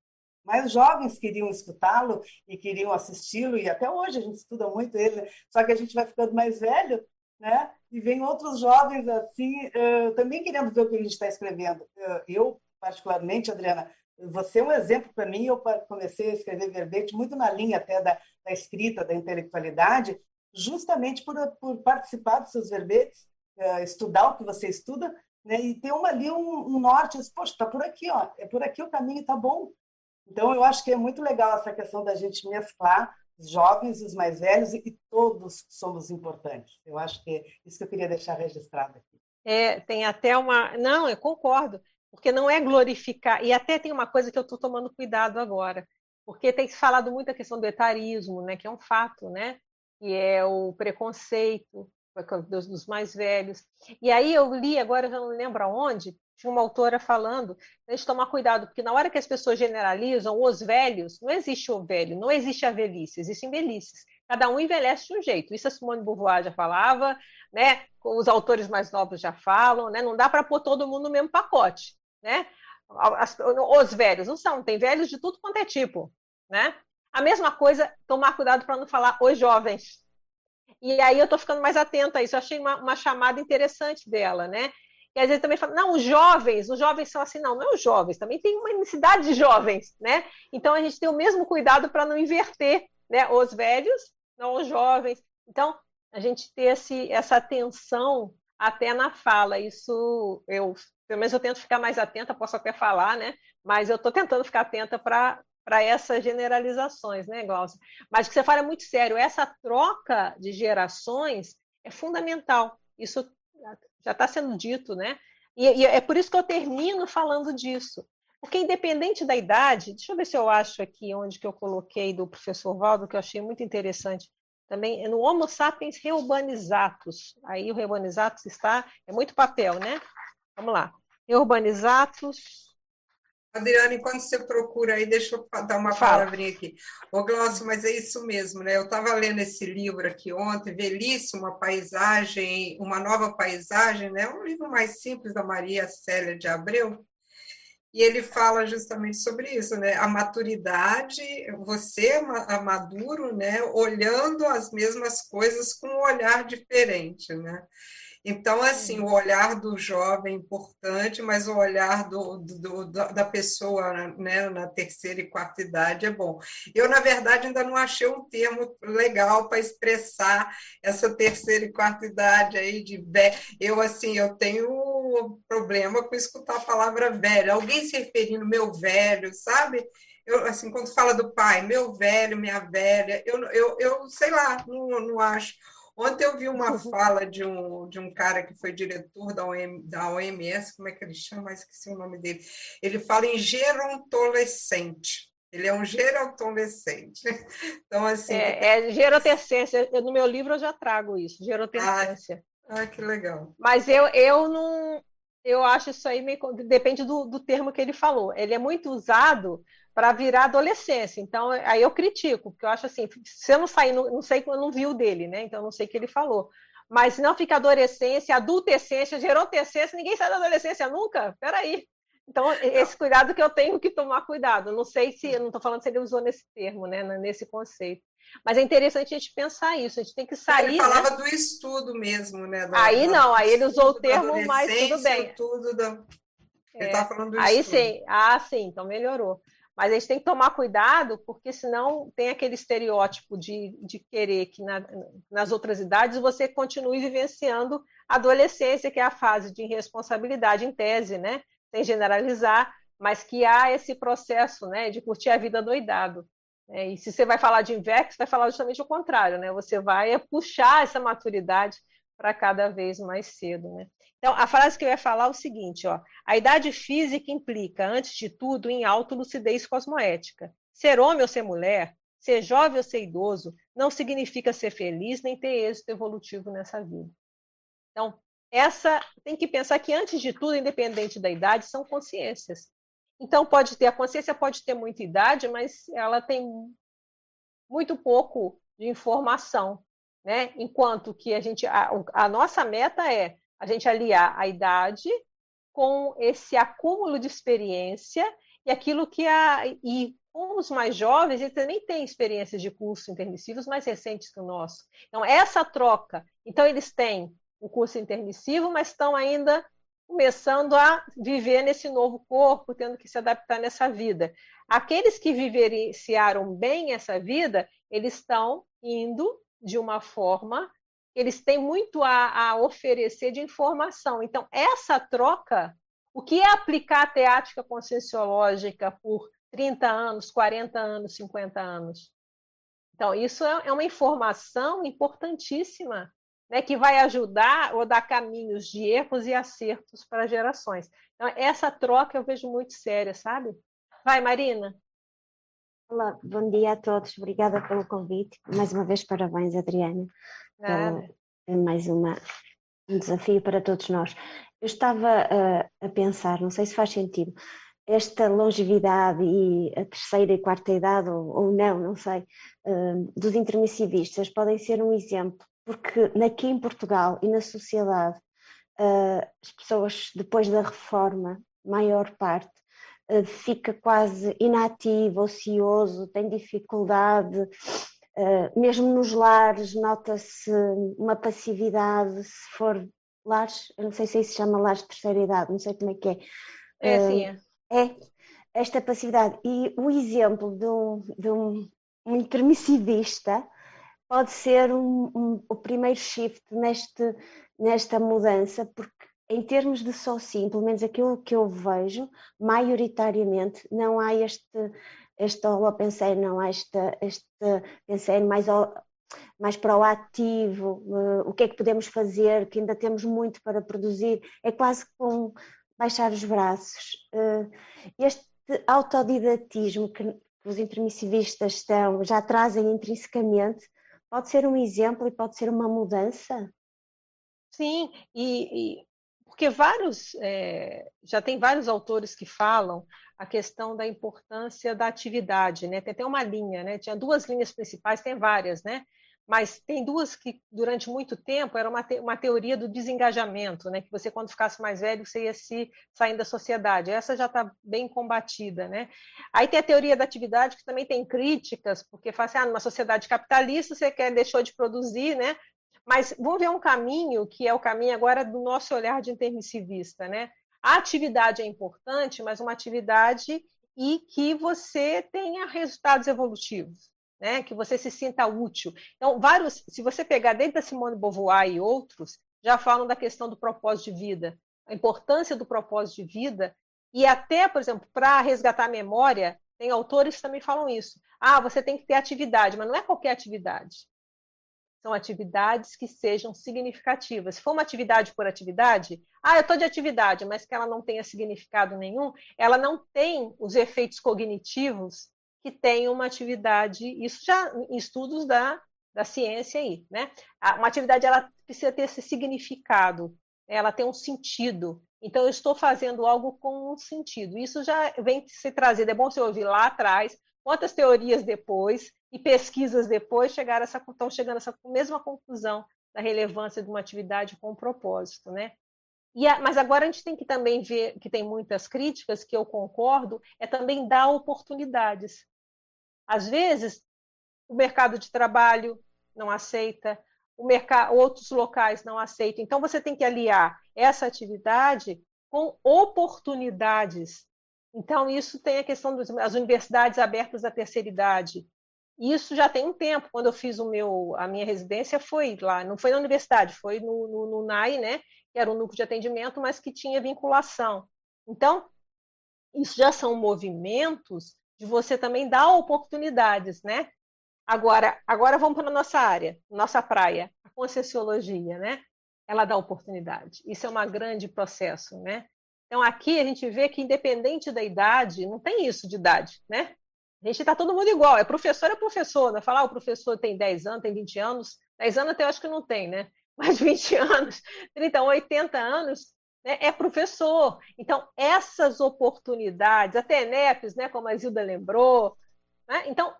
Mais jovens queriam escutá-lo e queriam assisti-lo, e até hoje a gente estuda muito ele, só que a gente vai ficando mais velho, né? E vem outros jovens assim, uh, também querendo ver o que a gente está escrevendo. Uh, eu, particularmente, Adriana, você é um exemplo para mim. Eu comecei a escrever verbete muito na linha até da, da escrita, da intelectualidade, justamente por, por participar dos seus verbetes, uh, estudar o que você estuda, né? E ter uma ali um, um norte, poxa, está por aqui, ó, é por aqui o caminho, está bom. Então, eu acho que é muito legal essa questão da gente mesclar os jovens os mais velhos e todos somos importantes. Eu acho que é isso que eu queria deixar registrado aqui. É, tem até uma. Não, eu concordo, porque não é glorificar. E até tem uma coisa que eu estou tomando cuidado agora, porque tem se falado muito a questão do etarismo, né, que é um fato, né, que é o preconceito dos, dos mais velhos. E aí eu li agora, já não lembro aonde, tinha uma autora falando, a gente tomar cuidado, porque na hora que as pessoas generalizam os velhos, não existe o velho, não existe a velhice, existem velhices. Cada um envelhece de um jeito. Isso a Simone Beauvoir já falava, né? Os autores mais novos já falam, né? Não dá para pôr todo mundo no mesmo pacote, né? Os velhos não são, tem velhos de tudo quanto é tipo, né? A mesma coisa, tomar cuidado para não falar os jovens. E aí eu estou ficando mais atenta a isso. Eu achei uma, uma chamada interessante dela, né? E às vezes também fala, não, os jovens, os jovens são assim, não, não é os jovens, também tem uma necessidade de jovens, né? Então a gente tem o mesmo cuidado para não inverter, né? Os velhos, não os jovens. Então, a gente ter esse, essa atenção até na fala. Isso eu, pelo menos eu tento ficar mais atenta, posso até falar, né? Mas eu estou tentando ficar atenta para para essas generalizações, né, Glaucia? Mas o que você fala é muito sério. Essa troca de gerações é fundamental. Isso já está sendo dito, né? E, e, é por isso que eu termino falando disso, Porque independente da idade, deixa eu ver se eu acho aqui onde que eu coloquei do professor Valdo, que eu achei muito interessante. Também é no Homo sapiens reurbanizatus. Aí o reurbanizatus está, é muito papel, né? Vamos lá. Reurbanizatus, Adriana, enquanto você procura aí, deixa eu dar uma Fala. palavrinha aqui. Ô, Glaucio, mas é isso mesmo, né? Eu estava lendo esse livro aqui ontem, Velhice, uma paisagem, uma nova paisagem, né? Um livro mais simples da Maria Célia de Abreu, e ele fala justamente sobre isso, né? A maturidade, você é maduro, né? Olhando as mesmas coisas com um olhar diferente, né? Então, assim, o olhar do jovem é importante, mas o olhar do, do, da pessoa né, na terceira e quarta idade é bom. Eu, na verdade, ainda não achei um termo legal para expressar essa terceira e quarta idade aí de eu assim, eu tenho problema com escutar a palavra velho. Alguém se referindo meu velho, sabe? Eu, assim, quando fala do pai, meu velho, minha velha, eu, eu, eu sei lá, não, não acho. Ontem eu vi uma fala de um, de um cara que foi diretor da, OM, da OMS, como é que ele chama? Esqueci o nome dele. Ele fala em gerontolescente. Ele é um gerontolescente. Então, assim. É, é gerotescência. No meu livro eu já trago isso, gerotescência. Ah, ah, que legal. Mas eu, eu não. Eu acho isso aí meio. Depende do, do termo que ele falou. Ele é muito usado para virar adolescência. Então, aí eu critico, porque eu acho assim, se eu não sair, não, não sei, eu não vi o dele, né? Então, não sei o que ele falou. Mas não fica adolescência, adultescência, gerotescência, ninguém sai da adolescência nunca? Peraí. Então, esse cuidado que eu tenho que tomar cuidado. Não sei se, eu não estou falando se ele usou nesse termo, né, nesse conceito. Mas é interessante a gente pensar isso, a gente tem que sair. Ele falava né? do estudo mesmo, né? Aí não, aí ele usou o termo, mas tudo bem. Tudo. Ele estava é, falando do aí estudo. sim, ah, sim, então melhorou. Mas a gente tem que tomar cuidado, porque senão tem aquele estereótipo de, de querer que na, nas outras idades você continue vivenciando a adolescência, que é a fase de irresponsabilidade em tese, né? Sem generalizar, mas que há esse processo né, de curtir a vida doidado. É, e se você vai falar de invex, vai falar justamente o contrário, né? Você vai puxar essa maturidade para cada vez mais cedo, né? Então, a frase que eu ia falar é o seguinte, ó. A idade física implica, antes de tudo, em autolucidez cosmoética. Ser homem ou ser mulher, ser jovem ou ser idoso, não significa ser feliz nem ter êxito evolutivo nessa vida. Então, essa tem que pensar que, antes de tudo, independente da idade, são consciências. Então, pode ter, a consciência pode ter muita idade, mas ela tem muito pouco de informação, né? Enquanto que a gente, a, a nossa meta é a gente aliar a idade com esse acúmulo de experiência e aquilo que a e com os mais jovens, eles também têm experiências de cursos intermissivos mais recentes que o nosso. Então, essa troca. Então, eles têm o curso intermissivo, mas estão ainda começando a viver nesse novo corpo, tendo que se adaptar nessa vida. Aqueles que vivenciaram bem essa vida, eles estão indo de uma forma eles têm muito a, a oferecer de informação. Então, essa troca, o que é aplicar a teática conscienciológica por 30 anos, 40 anos, 50 anos? Então, isso é, é uma informação importantíssima, né, que vai ajudar ou dar caminhos de erros e acertos para gerações. Então, essa troca eu vejo muito séria, sabe? Vai, Marina. Olá, bom dia a todos. Obrigada pelo convite. Mais uma vez, parabéns, Adriana. Nada. É mais uma, um desafio para todos nós. Eu estava a, a pensar, não sei se faz sentido, esta longevidade e a terceira e quarta idade, ou, ou não, não sei, uh, dos intermissivistas podem ser um exemplo, porque aqui em Portugal e na sociedade, uh, as pessoas, depois da reforma, maior parte, uh, fica quase inativo, ocioso, tem dificuldade Uh, mesmo nos lares nota-se uma passividade, se for lares, eu não sei se isso se chama lares de terceira idade, não sei como é que é. É uh, sim, é. É, esta passividade. E o exemplo de um, de um, um intermissivista pode ser um, um, o primeiro shift neste, nesta mudança, porque em termos de só sim, pelo menos aquilo que eu vejo, maioritariamente não há este este pensei não, este, este pensei mais, mais proativo, uh, o que é que podemos fazer, que ainda temos muito para produzir, é quase como baixar os braços. Uh, este autodidatismo que os intermissivistas estão, já trazem intrinsecamente, pode ser um exemplo e pode ser uma mudança? Sim, e, e porque vários, é, já tem vários autores que falam a questão da importância da atividade, né? Tem até uma linha, né? Tinha duas linhas principais, tem várias, né? Mas tem duas que, durante muito tempo, era uma, te uma teoria do desengajamento, né? Que você, quando ficasse mais velho, você ia se saindo da sociedade. Essa já está bem combatida, né? Aí tem a teoria da atividade, que também tem críticas, porque fala assim, ah, numa sociedade capitalista, você quer, deixou de produzir, né? Mas vamos ver um caminho, que é o caminho agora do nosso olhar de intermissivista, né? A atividade é importante, mas uma atividade e que você tenha resultados evolutivos né? que você se sinta útil. Então, vários, se você pegar desde a Simone Beauvoir e outros, já falam da questão do propósito de vida, a importância do propósito de vida, e até, por exemplo, para resgatar a memória, tem autores que também falam isso. Ah, você tem que ter atividade, mas não é qualquer atividade. São atividades que sejam significativas. Se for uma atividade por atividade, ah, eu estou de atividade, mas que ela não tenha significado nenhum, ela não tem os efeitos cognitivos que tem uma atividade, isso já em estudos da, da ciência aí, né? Uma atividade ela precisa ter esse significado, ela tem um sentido. Então, eu estou fazendo algo com um sentido. Isso já vem se trazido. É bom você ouvir lá atrás, quantas teorias depois e pesquisas depois chegaram essa, estão chegando a essa mesma conclusão da relevância de uma atividade com um propósito, né? A, mas agora a gente tem que também ver que tem muitas críticas, que eu concordo, é também dar oportunidades. Às vezes, o mercado de trabalho não aceita, o mercado, outros locais não aceitam. Então, você tem que aliar essa atividade com oportunidades. Então, isso tem a questão das universidades abertas à terceira idade. Isso já tem um tempo. Quando eu fiz o meu, a minha residência, foi lá, não foi na universidade, foi no, no, no NAI, né? que era um núcleo de atendimento, mas que tinha vinculação. Então, isso já são movimentos de você também dar oportunidades, né? Agora, agora vamos para a nossa área, nossa praia, a conscienciologia, né? Ela dá oportunidade. Isso é um grande processo, né? Então, aqui a gente vê que, independente da idade, não tem isso de idade, né? A gente está todo mundo igual, é professor, é professor. Não falar ah, o professor tem 10 anos, tem 20 anos. 10 anos até eu acho que não tem, né? Mas 20 anos, 30, 80 anos, né, é professor. Então, essas oportunidades, até NEPs, né, como a Zilda lembrou, né, então,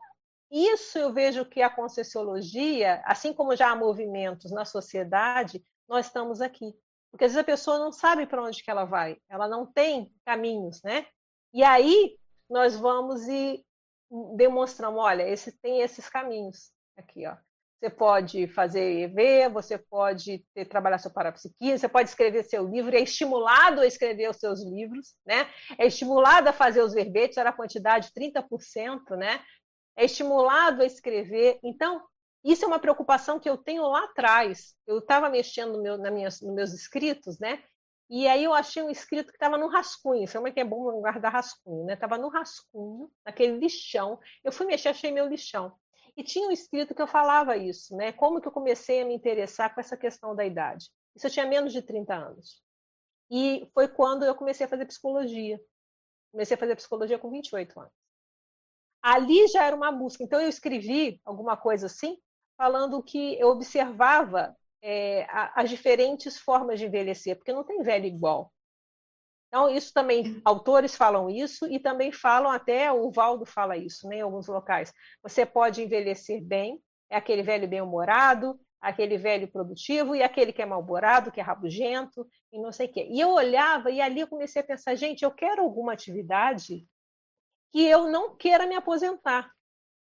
isso eu vejo que a Conscienciologia, assim como já há movimentos na sociedade, nós estamos aqui. Porque às vezes a pessoa não sabe para onde que ela vai, ela não tem caminhos, né? E aí nós vamos e demonstramos, olha, esse, tem esses caminhos aqui, ó. Você pode fazer EV, você pode ter, trabalhar seu parapsiquismo, você pode escrever seu livro, é estimulado a escrever os seus livros, né? É estimulado a fazer os verbetes, era a quantidade 30%, né? É estimulado a escrever. Então, isso é uma preocupação que eu tenho lá atrás. Eu estava mexendo no meu, na minhas, nos meus escritos, né? E aí eu achei um escrito que estava no rascunho. Como é que é bom guardar rascunho, né? Estava no rascunho, naquele lixão. Eu fui mexer, achei meu lixão. E tinha um escrito que eu falava isso, né? Como que eu comecei a me interessar com essa questão da idade. Isso eu tinha menos de 30 anos. E foi quando eu comecei a fazer psicologia. Comecei a fazer psicologia com 28 anos. Ali já era uma busca. Então eu escrevi alguma coisa assim, falando que eu observava é, as diferentes formas de envelhecer, porque não tem velho igual. Então, isso também, autores falam isso e também falam, até o Valdo fala isso né, em alguns locais. Você pode envelhecer bem, é aquele velho bem-humorado, aquele velho produtivo e aquele que é mal-humorado, que é rabugento e não sei o quê. E eu olhava e ali eu comecei a pensar, gente, eu quero alguma atividade que eu não queira me aposentar.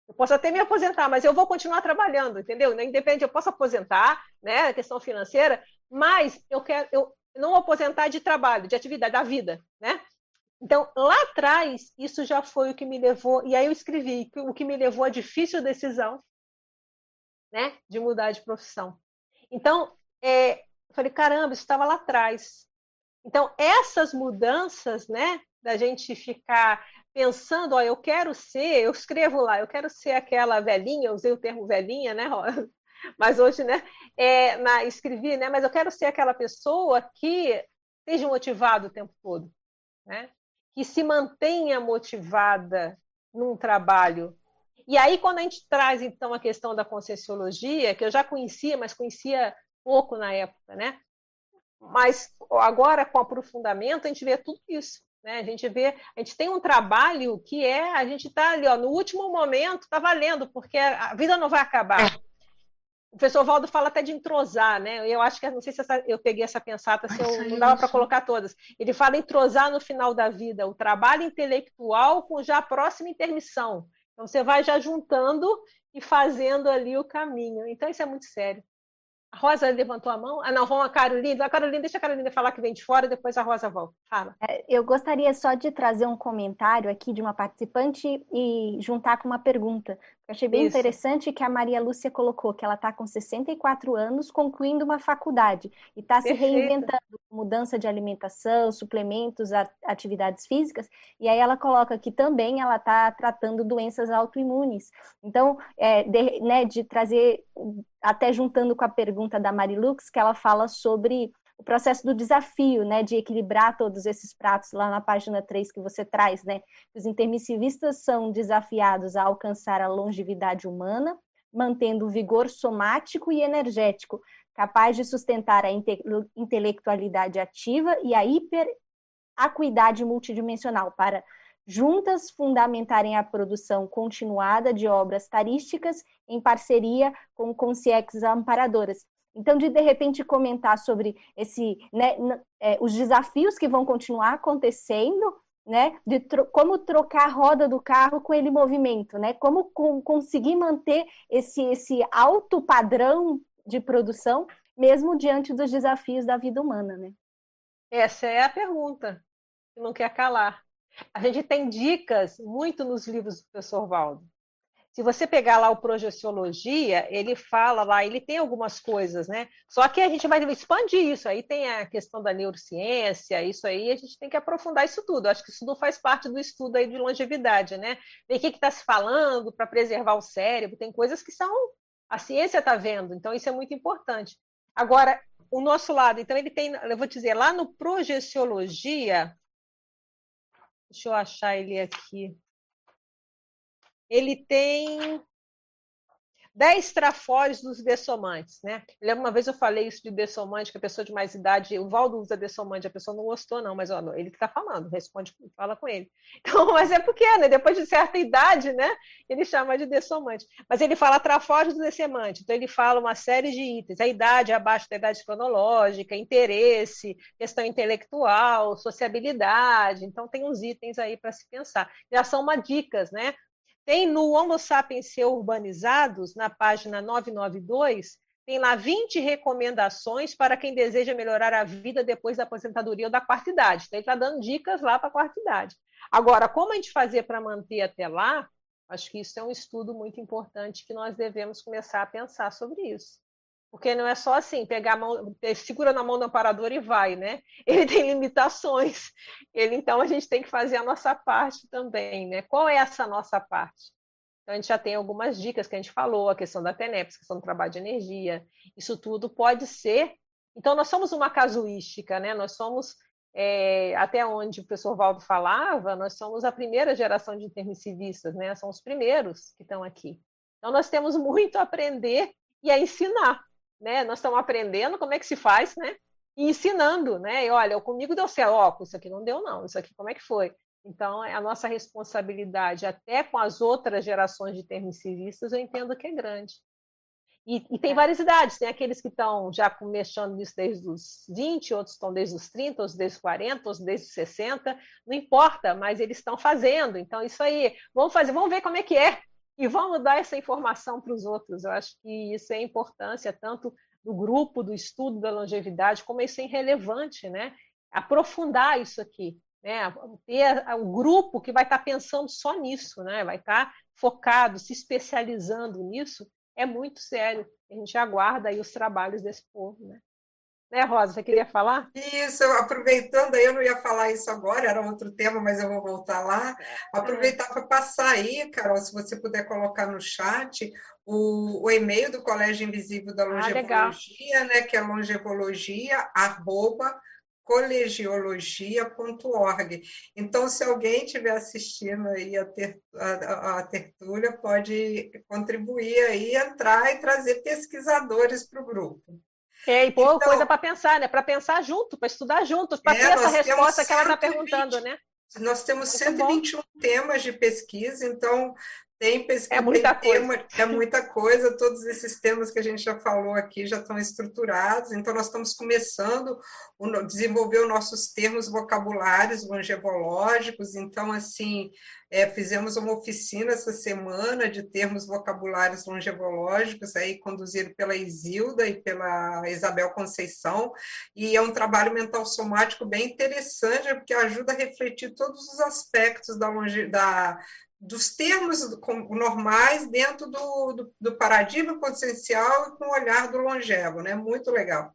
Eu posso até me aposentar, mas eu vou continuar trabalhando, entendeu? Independente, eu posso aposentar, né, a questão financeira, mas eu quero, eu, não aposentar de trabalho, de atividade, da vida, né? Então, lá atrás, isso já foi o que me levou, e aí eu escrevi o que me levou à difícil decisão, né, de mudar de profissão. Então, é, eu falei, caramba, isso estava lá atrás. Então, essas mudanças, né, da gente ficar pensando, ó, eu quero ser, eu escrevo lá, eu quero ser aquela velhinha, usei o termo velhinha, né, mas hoje, né, é, na, escrevi, né, mas eu quero ser aquela pessoa que esteja motivado o tempo todo, né, que se mantenha motivada num trabalho. E aí, quando a gente traz, então, a questão da conscienciologia, que eu já conhecia, mas conhecia pouco na época, né? Mas agora, com aprofundamento, a gente vê tudo isso. Né? A gente vê, a gente tem um trabalho que é, a gente está ali, ó, no último momento, está valendo, porque a vida não vai acabar. É. O professor Valdo fala até de entrosar, né? Eu acho que não sei se essa, eu peguei essa pensata, se eu, não dava para colocar todas. Ele fala entrosar no final da vida, o trabalho intelectual com já a próxima intermissão. Então você vai já juntando e fazendo ali o caminho. Então isso é muito sério. A Rosa levantou a mão. Ah, não, vamos a Carolina. A Carolina, deixa a Carolina falar que vem de fora, depois a Rosa volta. Fala. É, eu gostaria só de trazer um comentário aqui de uma participante e juntar com uma pergunta. Eu achei bem Isso. interessante que a Maria Lúcia colocou que ela está com 64 anos, concluindo uma faculdade e está se reinventando, mudança de alimentação, suplementos, atividades físicas. E aí ela coloca que também ela está tratando doenças autoimunes. Então, é, de, né, de trazer, até juntando com a pergunta da Marilux, que ela fala sobre o processo do desafio, né, de equilibrar todos esses pratos lá na página 3 que você traz, né? Os intermissivistas são desafiados a alcançar a longevidade humana, mantendo o vigor somático e energético, capaz de sustentar a inte intelectualidade ativa e a hiperacuidade multidimensional para juntas fundamentarem a produção continuada de obras tarísticas em parceria com consciências amparadoras, então, de de repente comentar sobre esse, né, é, os desafios que vão continuar acontecendo, né, de tro como trocar a roda do carro com ele movimento, né, como com, conseguir manter esse esse alto padrão de produção, mesmo diante dos desafios da vida humana, né? Essa é a pergunta que não quer calar. A gente tem dicas muito nos livros do professor Valdo. Se você pegar lá o Projeciologia, ele fala lá, ele tem algumas coisas, né? Só que a gente vai expandir isso. Aí tem a questão da neurociência, isso aí a gente tem que aprofundar isso tudo. Acho que isso não faz parte do estudo aí de longevidade, né? Ver o que está se falando para preservar o cérebro. Tem coisas que são. A ciência está vendo, então isso é muito importante. Agora, o nosso lado, então, ele tem, eu vou dizer, lá no Projeciologia, deixa eu achar ele aqui ele tem 10 trafores dos dessomantes, né? Eu uma vez eu falei isso de dessomante, que a pessoa de mais idade, o Valdo usa dessomante, a pessoa não gostou não, mas ó, ele que está falando, responde, fala com ele. Então, mas é porque, né, depois de certa idade, né, ele chama de dessomante. Mas ele fala trafores dos dessomantes, então ele fala uma série de itens, a idade abaixo da idade cronológica, interesse, questão intelectual, sociabilidade, então tem uns itens aí para se pensar. Já são uma dicas, né? Tem no Homo sapiens ser urbanizados, na página 992, tem lá 20 recomendações para quem deseja melhorar a vida depois da aposentadoria ou da quarta idade. Então, ele está dando dicas lá para a quarta idade. Agora, como a gente fazer para manter até lá, acho que isso é um estudo muito importante que nós devemos começar a pensar sobre isso. Porque não é só assim, pegar a mão, eh, segura na mão do amparador e vai, né? Ele tem limitações. Ele, então, a gente tem que fazer a nossa parte também, né? Qual é essa nossa parte? Então, a gente já tem algumas dicas que a gente falou, a questão da TENEPS, a questão do trabalho de energia. Isso tudo pode ser. Então, nós somos uma casuística, né? Nós somos, é, até onde o professor Valdo falava, nós somos a primeira geração de intermissivistas, né? São os primeiros que estão aqui. Então, nós temos muito a aprender e a ensinar né? Nós estamos aprendendo como é que se faz, né? E ensinando, né? E olha, comigo deu certo, ó, isso aqui não deu não, isso aqui como é que foi? Então, é a nossa responsabilidade, até com as outras gerações de termicistas, eu entendo que é grande. E, e, tem é. várias idades, tem aqueles que estão já começando nisso desde os 20, outros estão desde os 30, outros desde os 40, outros desde os 60, não importa, mas eles estão fazendo. Então, isso aí, vamos fazer, vamos ver como é que é, e vamos dar essa informação para os outros. Eu acho que isso é importância tanto do grupo, do estudo da longevidade, como isso é relevante, né? Aprofundar isso aqui, né? Ter o grupo que vai estar pensando só nisso, né? Vai estar focado, se especializando nisso, é muito sério. A gente aguarda aí os trabalhos desse povo, né? Né, Rosa, você queria falar? Isso, aproveitando, eu não ia falar isso agora, era outro tema, mas eu vou voltar lá. Aproveitar para passar aí, Carol, se você puder colocar no chat o, o e-mail do Colégio Invisível da Longevologia, ah, né, que é longevologia, arroba, colegiologia.org. Então, se alguém estiver assistindo aí a, ter, a, a, tertúlia, pode contribuir aí, entrar e trazer pesquisadores para o grupo. É, e pôr então, coisa para pensar, né? Para pensar junto, para estudar juntos, para é, ter essa resposta que ela está perguntando, né? Nós temos Muito 121 bom. temas de pesquisa, então tem pesquisa, é muita tem coisa. Tema, é muita coisa, todos esses temas que a gente já falou aqui já estão estruturados, então nós estamos começando a desenvolver os nossos termos vocabulários longevológicos, então, assim, é, fizemos uma oficina essa semana de termos vocabulários longevológicos, aí conduzido pela Isilda e pela Isabel Conceição, e é um trabalho mental somático bem interessante, porque ajuda a refletir todos os aspectos da, longe, da dos termos normais dentro do, do, do, paradigma consciencial e com o olhar do longevo, né? Muito legal.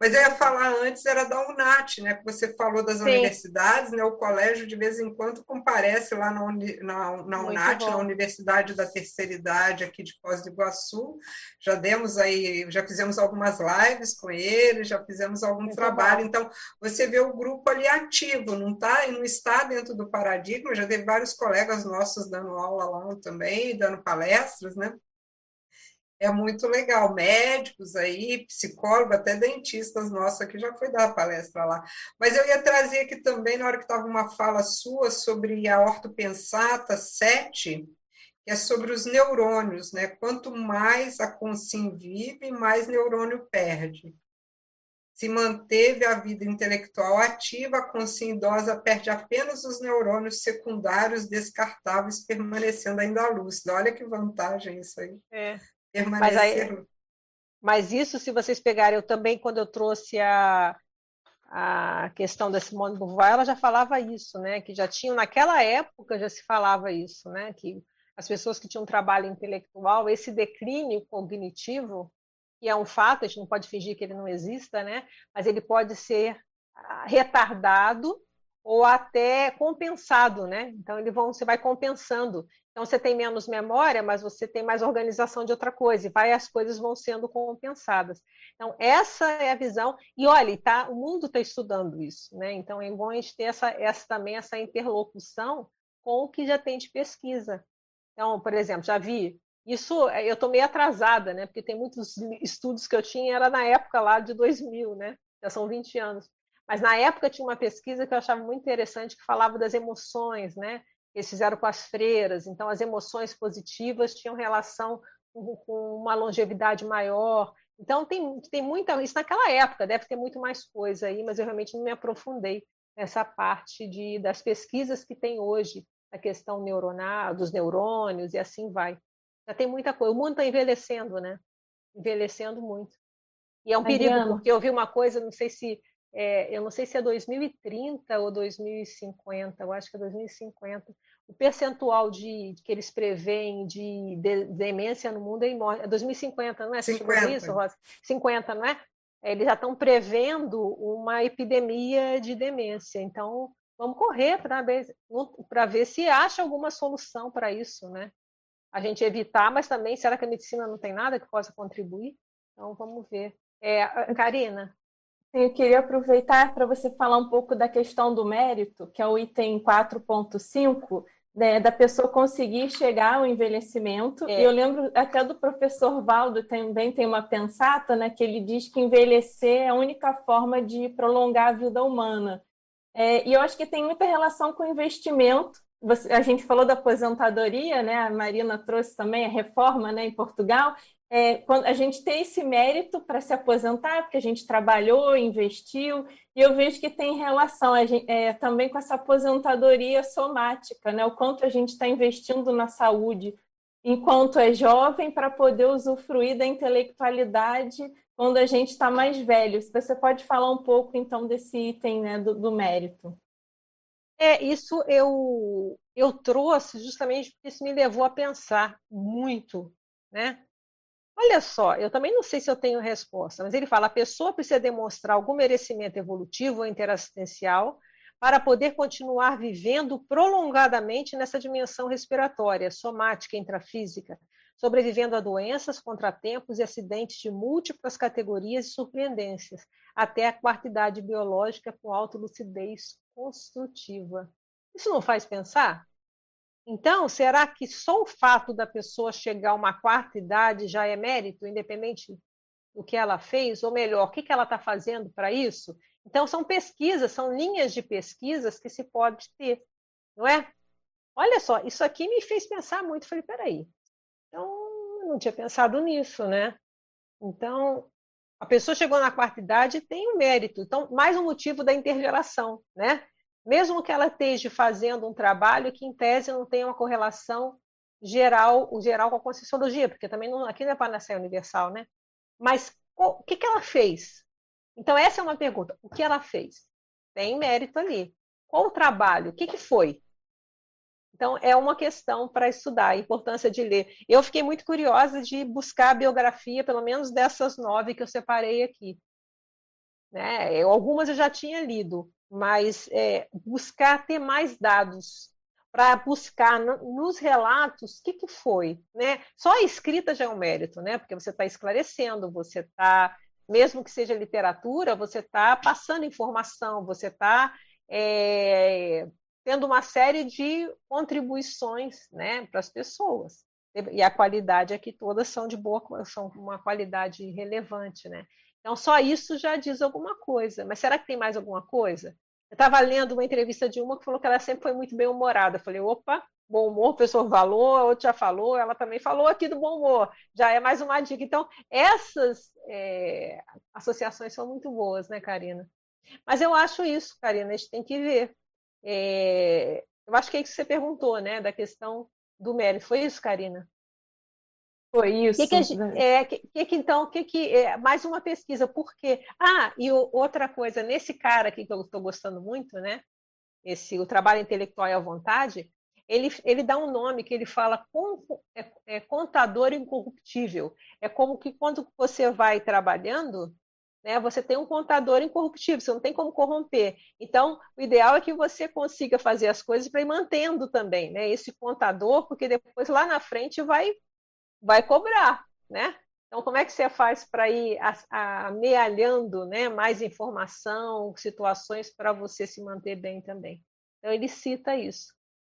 Mas eu ia falar antes, era da UNAT, né? Que você falou das Sim. universidades, né? O colégio, de vez em quando, comparece lá na, na, na UNAT, na Universidade da Terceira Idade, aqui de Foz do Iguaçu. Já demos aí, já fizemos algumas lives com eles, já fizemos algum Muito trabalho. Bom. Então, você vê o grupo ali ativo, não, tá, não está dentro do paradigma, já teve vários colegas nossos dando aula lá também, dando palestras, né? É muito legal. Médicos aí, psicólogos, até dentistas nossos aqui já foi dar palestra lá. Mas eu ia trazer aqui também, na hora que estava uma fala sua sobre a ortopensata 7, que é sobre os neurônios, né? Quanto mais a consciência vive, mais neurônio perde se manteve a vida intelectual ativa, a consciência idosa perde apenas os neurônios secundários descartáveis, permanecendo ainda lúcida. Olha que vantagem isso aí. É. Permanecer. Mas, aí, mas isso, se vocês pegarem, eu também, quando eu trouxe a, a questão da Simone de Beauvoir, ela já falava isso, né? Que já tinham, naquela época, já se falava isso, né? Que as pessoas que tinham trabalho intelectual, esse declínio cognitivo, que é um fato, a gente não pode fingir que ele não exista, né? mas ele pode ser ah, retardado ou até compensado, né? Então ele vão, você vai compensando. Então você tem menos memória, mas você tem mais organização de outra coisa, e vai as coisas vão sendo compensadas. Então essa é a visão. E olha, tá, o mundo está estudando isso, né? Então é bom a gente ter essa, essa também essa interlocução com o que já tem de pesquisa. Então, por exemplo, já vi isso é, eu estou meio atrasada, né? Porque tem muitos estudos que eu tinha, era na época lá de 2000, né? Já são 20 anos. Mas na época tinha uma pesquisa que eu achava muito interessante que falava das emoções, né? Eles fizeram com as freiras, então as emoções positivas tinham relação com, uma longevidade maior. Então tem, tem muita. Isso naquela época, deve ter muito mais coisa aí, mas eu realmente não me aprofundei nessa parte de, das pesquisas que tem hoje, a questão neuronal, dos neurônios e assim vai. Já tem muita coisa. O mundo está envelhecendo, né? Envelhecendo muito. E é um perigo, porque eu vi uma coisa, não sei se é, eu não sei se é 2030 ou 2050, eu acho que é 2050. O percentual de, que eles preveem de, de, demência no mundo é, é 2050, não é? 50. Isso, Rosa? 50, não é? Eles já estão prevendo uma epidemia de demência. Então, vamos correr para ver, ver se acha alguma solução para isso, né? A gente evitar, mas também será que a medicina não tem nada que possa contribuir? Então vamos ver. É, Karina. Eu queria aproveitar para você falar um pouco da questão do mérito, que é o item 4.5, né, da pessoa conseguir chegar ao envelhecimento. É. E eu lembro até do professor Valdo, também tem uma pensata, né, que ele diz que envelhecer é a única forma de prolongar a vida humana. É, e eu acho que tem muita relação com investimento, você, a gente falou da aposentadoria, né? A Marina trouxe também a reforma, né, em Portugal. É, quando a gente tem esse mérito para se aposentar, porque a gente trabalhou, investiu, e eu vejo que tem relação gente, é, também com essa aposentadoria somática, né? O quanto a gente está investindo na saúde enquanto é jovem para poder usufruir da intelectualidade quando a gente está mais velho. Você pode falar um pouco então desse item né, do, do mérito. É, isso eu, eu trouxe justamente porque isso me levou a pensar muito, né? Olha só, eu também não sei se eu tenho resposta, mas ele fala: a pessoa precisa demonstrar algum merecimento evolutivo ou interassistencial para poder continuar vivendo prolongadamente nessa dimensão respiratória, somática, intrafísica, sobrevivendo a doenças, contratempos e acidentes de múltiplas categorias e surpreendências, até a quarta idade biológica com autolucidez construtiva. Isso não faz pensar? Então, será que só o fato da pessoa chegar a uma quarta idade já é mérito, independente do que ela fez? Ou melhor, o que ela está fazendo para isso? Então, são pesquisas, são linhas de pesquisas que se pode ter, não é? Olha só, isso aqui me fez pensar muito. Falei, peraí, não tinha pensado nisso, né? Então, a pessoa chegou na quarta idade e tem um mérito. Então, mais um motivo da intergeração, né? Mesmo que ela esteja fazendo um trabalho que, em tese, não tem uma correlação geral, o geral com a Conscienciologia, porque também não, aqui não é panaceia universal, né? Mas o que, que ela fez? Então, essa é uma pergunta. O que ela fez? Tem mérito ali. Qual o trabalho? O que, que foi? Então, é uma questão para estudar, a importância de ler. Eu fiquei muito curiosa de buscar a biografia, pelo menos dessas nove que eu separei aqui. Né? Eu, algumas eu já tinha lido, mas é, buscar ter mais dados para buscar no, nos relatos o que, que foi. Né? Só a escrita já é um mérito, né? porque você está esclarecendo, você está, mesmo que seja literatura, você está passando informação, você está é, tendo uma série de contribuições né, para as pessoas. E a qualidade aqui todas são de boa, são uma qualidade relevante, né? Então, só isso já diz alguma coisa. Mas será que tem mais alguma coisa? Eu estava lendo uma entrevista de uma que falou que ela sempre foi muito bem humorada. Eu falei, opa, bom humor, o pessoal falou, a outra já falou, ela também falou aqui do bom humor. Já é mais uma dica. Então, essas é, associações são muito boas, né, Karina? Mas eu acho isso, Karina, a gente tem que ver. É, eu acho que é isso que você perguntou, né? Da questão do mérito. Foi isso, Karina? Foi isso. Que que gente, é, que, que, então, que, que é, mais uma pesquisa, por quê? Ah, e o, outra coisa, nesse cara aqui que eu estou gostando muito, né? Esse, o trabalho intelectual e à vontade, ele, ele dá um nome que ele fala com, é, é, contador incorruptível. É como que quando você vai trabalhando, né? Você tem um contador incorruptível, você não tem como corromper. Então, o ideal é que você consiga fazer as coisas para ir mantendo também, né? Esse contador, porque depois lá na frente vai vai cobrar, né? Então, como é que você faz para ir amealhando né, mais informação, situações para você se manter bem também? Então, ele cita isso.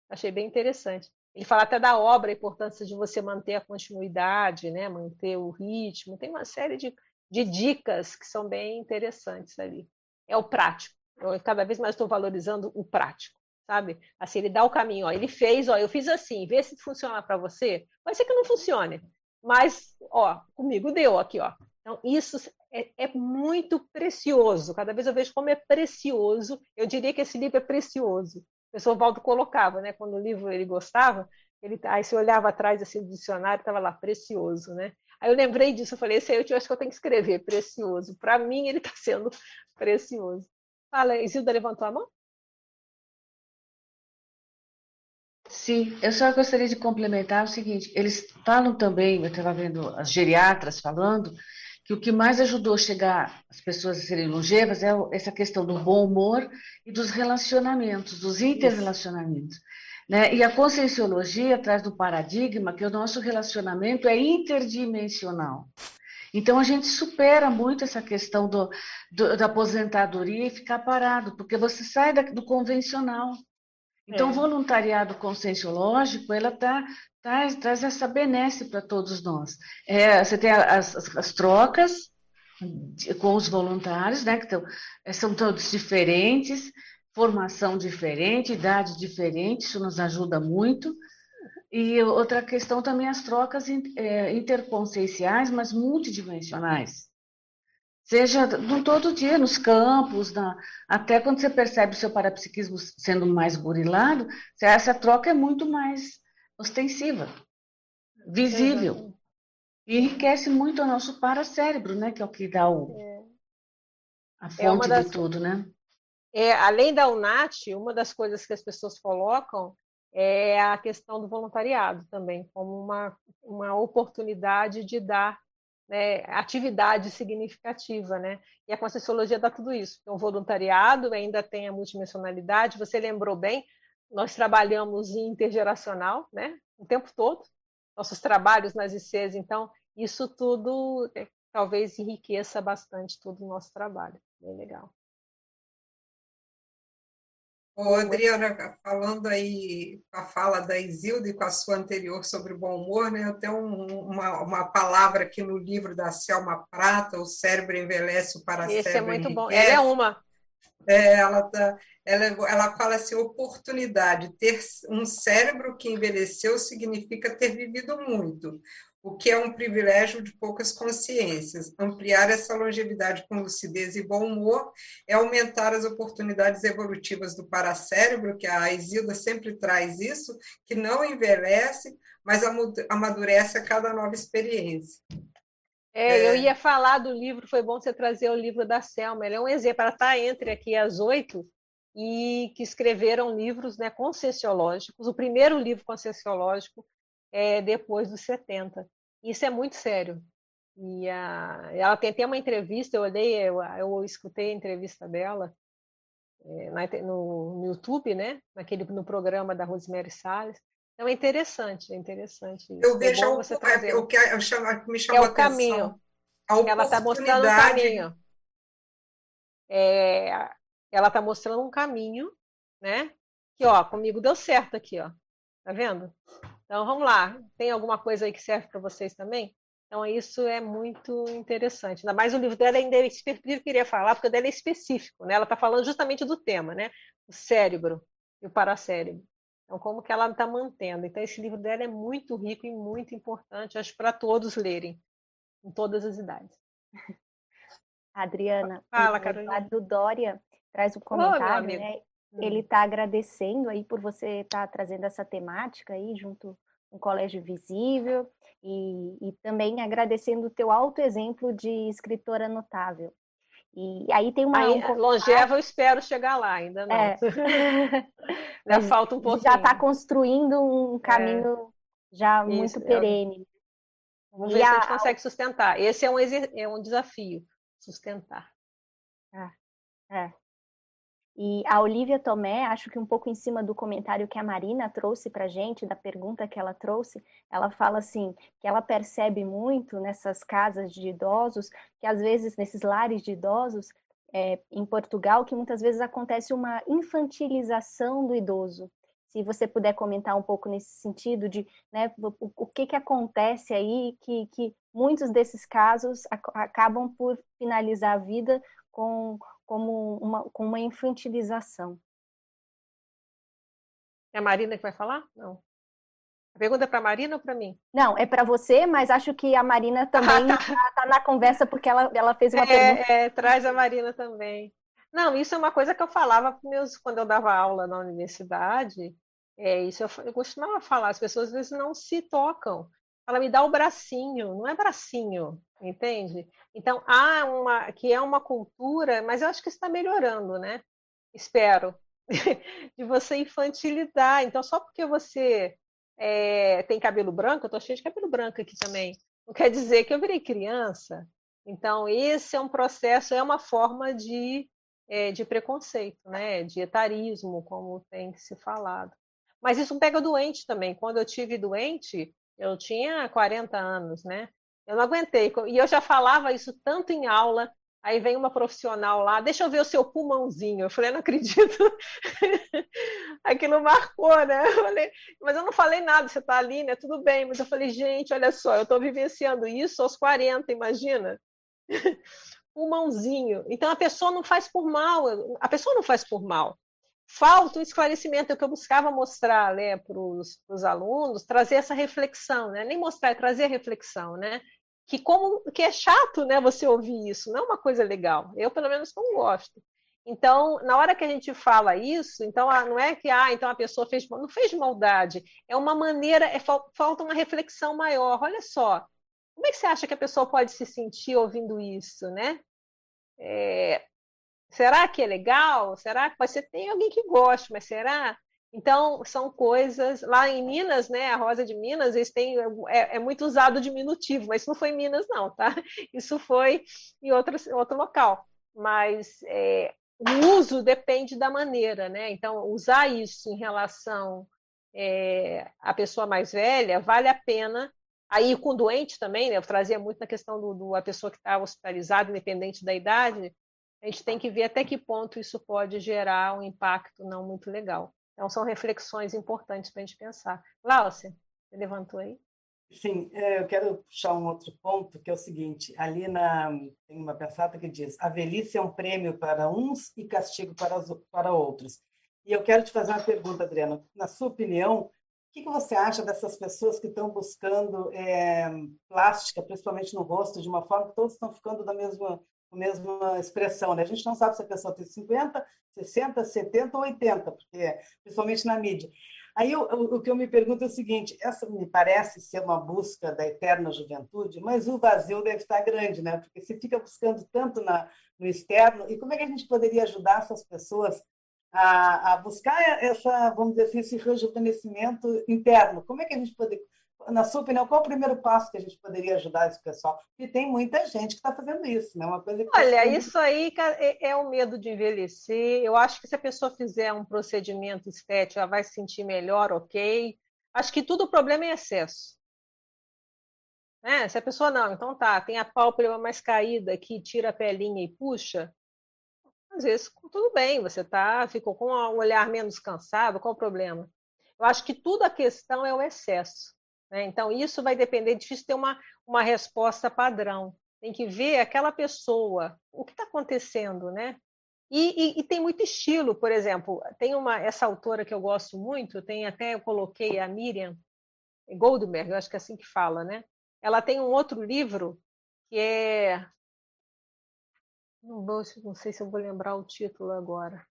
Achei bem interessante. Ele fala até da obra, a importância de você manter a continuidade, né, manter o ritmo. Tem uma série de, de dicas que são bem interessantes ali. É o prático. Eu cada vez mais estou valorizando o prático, sabe? Assim, ele dá o caminho, ó, ele fez, ó, eu fiz assim, vê se funciona para você. Pode ser que não funcione, mas, ó, comigo deu aqui, ó. Então, isso é, é, muito precioso. Cada vez eu vejo como é precioso. Eu diria que esse livro é precioso. O professor Valdo colocava, né? Quando o livro ele gostava, ele, aí você olhava atrás assim, do dicionário, estava lá, precioso, né? Aí eu lembrei disso, eu falei, esse aí eu acho que eu tenho que escrever, precioso. Para mim, ele está sendo precioso. Fala, Isilda levantou a mão? Sim, eu só gostaria de complementar o seguinte: eles falam também, eu estava vendo as geriatras falando, que o que mais ajudou a chegar as pessoas a serem longevas é essa questão do bom humor e dos relacionamentos, dos interrelacionamentos. Né? E a conscienciologia traz do paradigma que o nosso relacionamento é interdimensional. Então a gente supera muito essa questão do, do da aposentadoria e ficar parado, porque você sai da, do convencional. Então, é. voluntariado conscienciológico, ela tá, traz, traz essa benesse para todos nós. É, você tem as, as, as trocas com os voluntários, né, que tão, são todos diferentes, formação diferente, idade diferente, isso nos ajuda muito. E outra questão também as trocas é, interconscienciais, mas multidimensionais. Seja no todo dia, nos campos, na, até quando você percebe o seu parapsiquismo sendo mais burilado, essa troca é muito mais ostensiva, visível. E enriquece muito o nosso paracérebro, né? Que é o que dá o, é. a é fonte é das, de tudo, né? É, além da UNAT, uma das coisas que as pessoas colocam é a questão do voluntariado também, como uma, uma oportunidade de dar né, atividade significativa, né? E a Conscienciologia dá tudo isso. Então, voluntariado ainda tem a multidimensionalidade. Você lembrou bem, nós trabalhamos intergeracional, né? O tempo todo. nossos trabalhos nas ICs. Então, isso tudo é, talvez enriqueça bastante todo o nosso trabalho. Bem legal. Ô, Adriana, falando aí com a fala da Isilda e com a sua anterior sobre o bom humor, né, eu tenho um, uma, uma palavra aqui no livro da Selma Prata, O Cérebro Envelhece, o Paracérebro Esse é muito enriquece. bom. Ela é uma. É, ela, tá, ela, ela fala assim, oportunidade. Ter um cérebro que envelheceu significa ter vivido muito o que é um privilégio de poucas consciências. Ampliar essa longevidade com lucidez e bom humor é aumentar as oportunidades evolutivas do paracérebro, que a Isilda sempre traz isso, que não envelhece, mas amadurece a cada nova experiência. É, é. Eu ia falar do livro, foi bom você trazer o livro da Selma. Ele é um exemplo, ela está entre aqui as oito e que escreveram livros né, conscienciológicos. O primeiro livro conscienciológico é, depois dos 70. Isso é muito sério. E a, ela tem até uma entrevista, eu olhei, eu, eu escutei a entrevista dela é, na, no, no, YouTube, né? Naquele, no programa da Rosemary Salles. Então é interessante, é interessante. Isso. Eu é vejo é você trazer. o que eu chamo, me chamou é o caminho. ela está mostrando um caminho. É, ela está mostrando um caminho, né? Que ó, comigo deu certo aqui, ó. Tá vendo? Então vamos lá. Tem alguma coisa aí que serve para vocês também? Então isso é muito interessante. Ainda mais o livro dela ainda é específico, eu queria falar, porque o dela é específico, né? Ela está falando justamente do tema, né? O cérebro e o paracérebro. Então, como que ela está mantendo? Então, esse livro dela é muito rico e muito importante, acho, para todos lerem, em todas as idades. Adriana, Fala, Carolina. do Dória traz um comentário, né? Ele está hum. agradecendo aí por você estar tá trazendo essa temática aí junto com o Colégio Visível e, e também agradecendo o teu alto exemplo de escritora notável. E aí tem uma. Aí, um... Longeva, eu espero chegar lá, ainda não. É. ainda falta um pouquinho. Já está construindo um caminho é. já Isso, muito perene. Vamos e ver a... se a gente consegue sustentar. Esse é um, é um desafio, sustentar. É. é. E a Olivia Tomé, acho que um pouco em cima do comentário que a Marina trouxe para gente, da pergunta que ela trouxe, ela fala assim, que ela percebe muito nessas casas de idosos, que às vezes nesses lares de idosos, é, em Portugal, que muitas vezes acontece uma infantilização do idoso. Se você puder comentar um pouco nesse sentido de né, o, o que, que acontece aí, que, que muitos desses casos acabam por finalizar a vida com como uma, com uma infantilização. É a Marina que vai falar? Não. A pergunta é para a Marina ou para mim? Não, é para você, mas acho que a Marina também está ah, tá. tá na conversa porque ela, ela fez uma é, pergunta. É, traz a Marina também. Não, isso é uma coisa que eu falava meus, quando eu dava aula na universidade. É, isso eu, eu costumava falar, as pessoas às vezes não se tocam. Ela me dá o bracinho, não é bracinho, entende? Então, há uma, que é uma cultura, mas eu acho que está melhorando, né? Espero, de você infantilizar. Então, só porque você é, tem cabelo branco, eu estou cheio de cabelo branco aqui também, não quer dizer que eu virei criança. Então, esse é um processo, é uma forma de, é, de preconceito, né? De etarismo, como tem se falado. Mas isso pega doente também. Quando eu tive doente, eu tinha 40 anos, né? Eu não aguentei. E eu já falava isso tanto em aula. Aí vem uma profissional lá, deixa eu ver o seu pulmãozinho. Eu falei, não acredito. Aquilo marcou, né? Eu falei, mas eu não falei nada, você está ali, né? Tudo bem. Mas eu falei, gente, olha só, eu estou vivenciando isso aos 40, imagina? pulmãozinho. Então a pessoa não faz por mal, a pessoa não faz por mal falta um esclarecimento, é o que eu buscava mostrar né, para os alunos, trazer essa reflexão, né? nem mostrar, é trazer a reflexão, né? que como que é chato né, você ouvir isso, não é uma coisa legal, eu pelo menos não gosto. Então, na hora que a gente fala isso, então ah, não é que ah, então a pessoa fez, não fez maldade, é uma maneira, é, falta uma reflexão maior. Olha só, como é que você acha que a pessoa pode se sentir ouvindo isso, né? É, Será que é legal? Será que você tem alguém que gosta, mas será? Então, são coisas. Lá em Minas, né, a Rosa de Minas, eles têm, é, é muito usado o diminutivo, mas isso não foi em Minas, não, tá? Isso foi em outro, outro local. Mas é, o uso depende da maneira, né? Então, usar isso em relação é, a pessoa mais velha, vale a pena. Aí com doente também, né, eu trazia muito na questão do, do a pessoa que está hospitalizada, independente da idade, a gente tem que ver até que ponto isso pode gerar um impacto não muito legal. Então, são reflexões importantes para a gente pensar. Láucia, você levantou aí? Sim, é, eu quero puxar um outro ponto, que é o seguinte: ali na, tem uma pensata que diz: a velhice é um prêmio para uns e castigo para, os, para outros. E eu quero te fazer uma pergunta, Adriana. Na sua opinião, o que, que você acha dessas pessoas que estão buscando é, plástica, principalmente no rosto, de uma forma que todos estão ficando da mesma, mesma expressão? Né? A gente não sabe se a pessoa tem 50, 60, 70 ou 80, porque, principalmente na mídia. Aí o, o, que eu me pergunto é o seguinte: essa me parece ser uma busca da eterna juventude, mas o vazio deve estar grande, né? Porque se fica buscando tanto na, no externo, e como é que a gente poderia ajudar essas pessoas a, a buscar essa, vamos dizer assim, esse rejuvenescimento interno? Como é que a gente poderia na sua opinião, qual é o primeiro passo que a gente poderia ajudar esse pessoal? Porque tem muita gente que está fazendo isso, né? Uma coisa Olha, isso aí é, é o medo de envelhecer. Eu acho que se a pessoa fizer um procedimento estético, ela vai se sentir melhor, ok. Acho que tudo o problema é excesso. Né? Se a pessoa não, então tá, tem a pálpebra mais caída que tira a pelinha e puxa, às vezes tudo bem, você tá, ficou com um olhar menos cansado, qual o problema? Eu acho que tudo a questão é o excesso. Né? Então, isso vai depender, é difícil ter uma, uma resposta padrão. Tem que ver aquela pessoa, o que está acontecendo, né? E, e, e, tem muito estilo, por exemplo, tem uma essa autora que eu gosto muito, tem até eu coloquei a Miriam Goldberg, eu acho que é assim que fala, né? Ela tem um outro livro que é não, vou, não sei se eu vou lembrar o título agora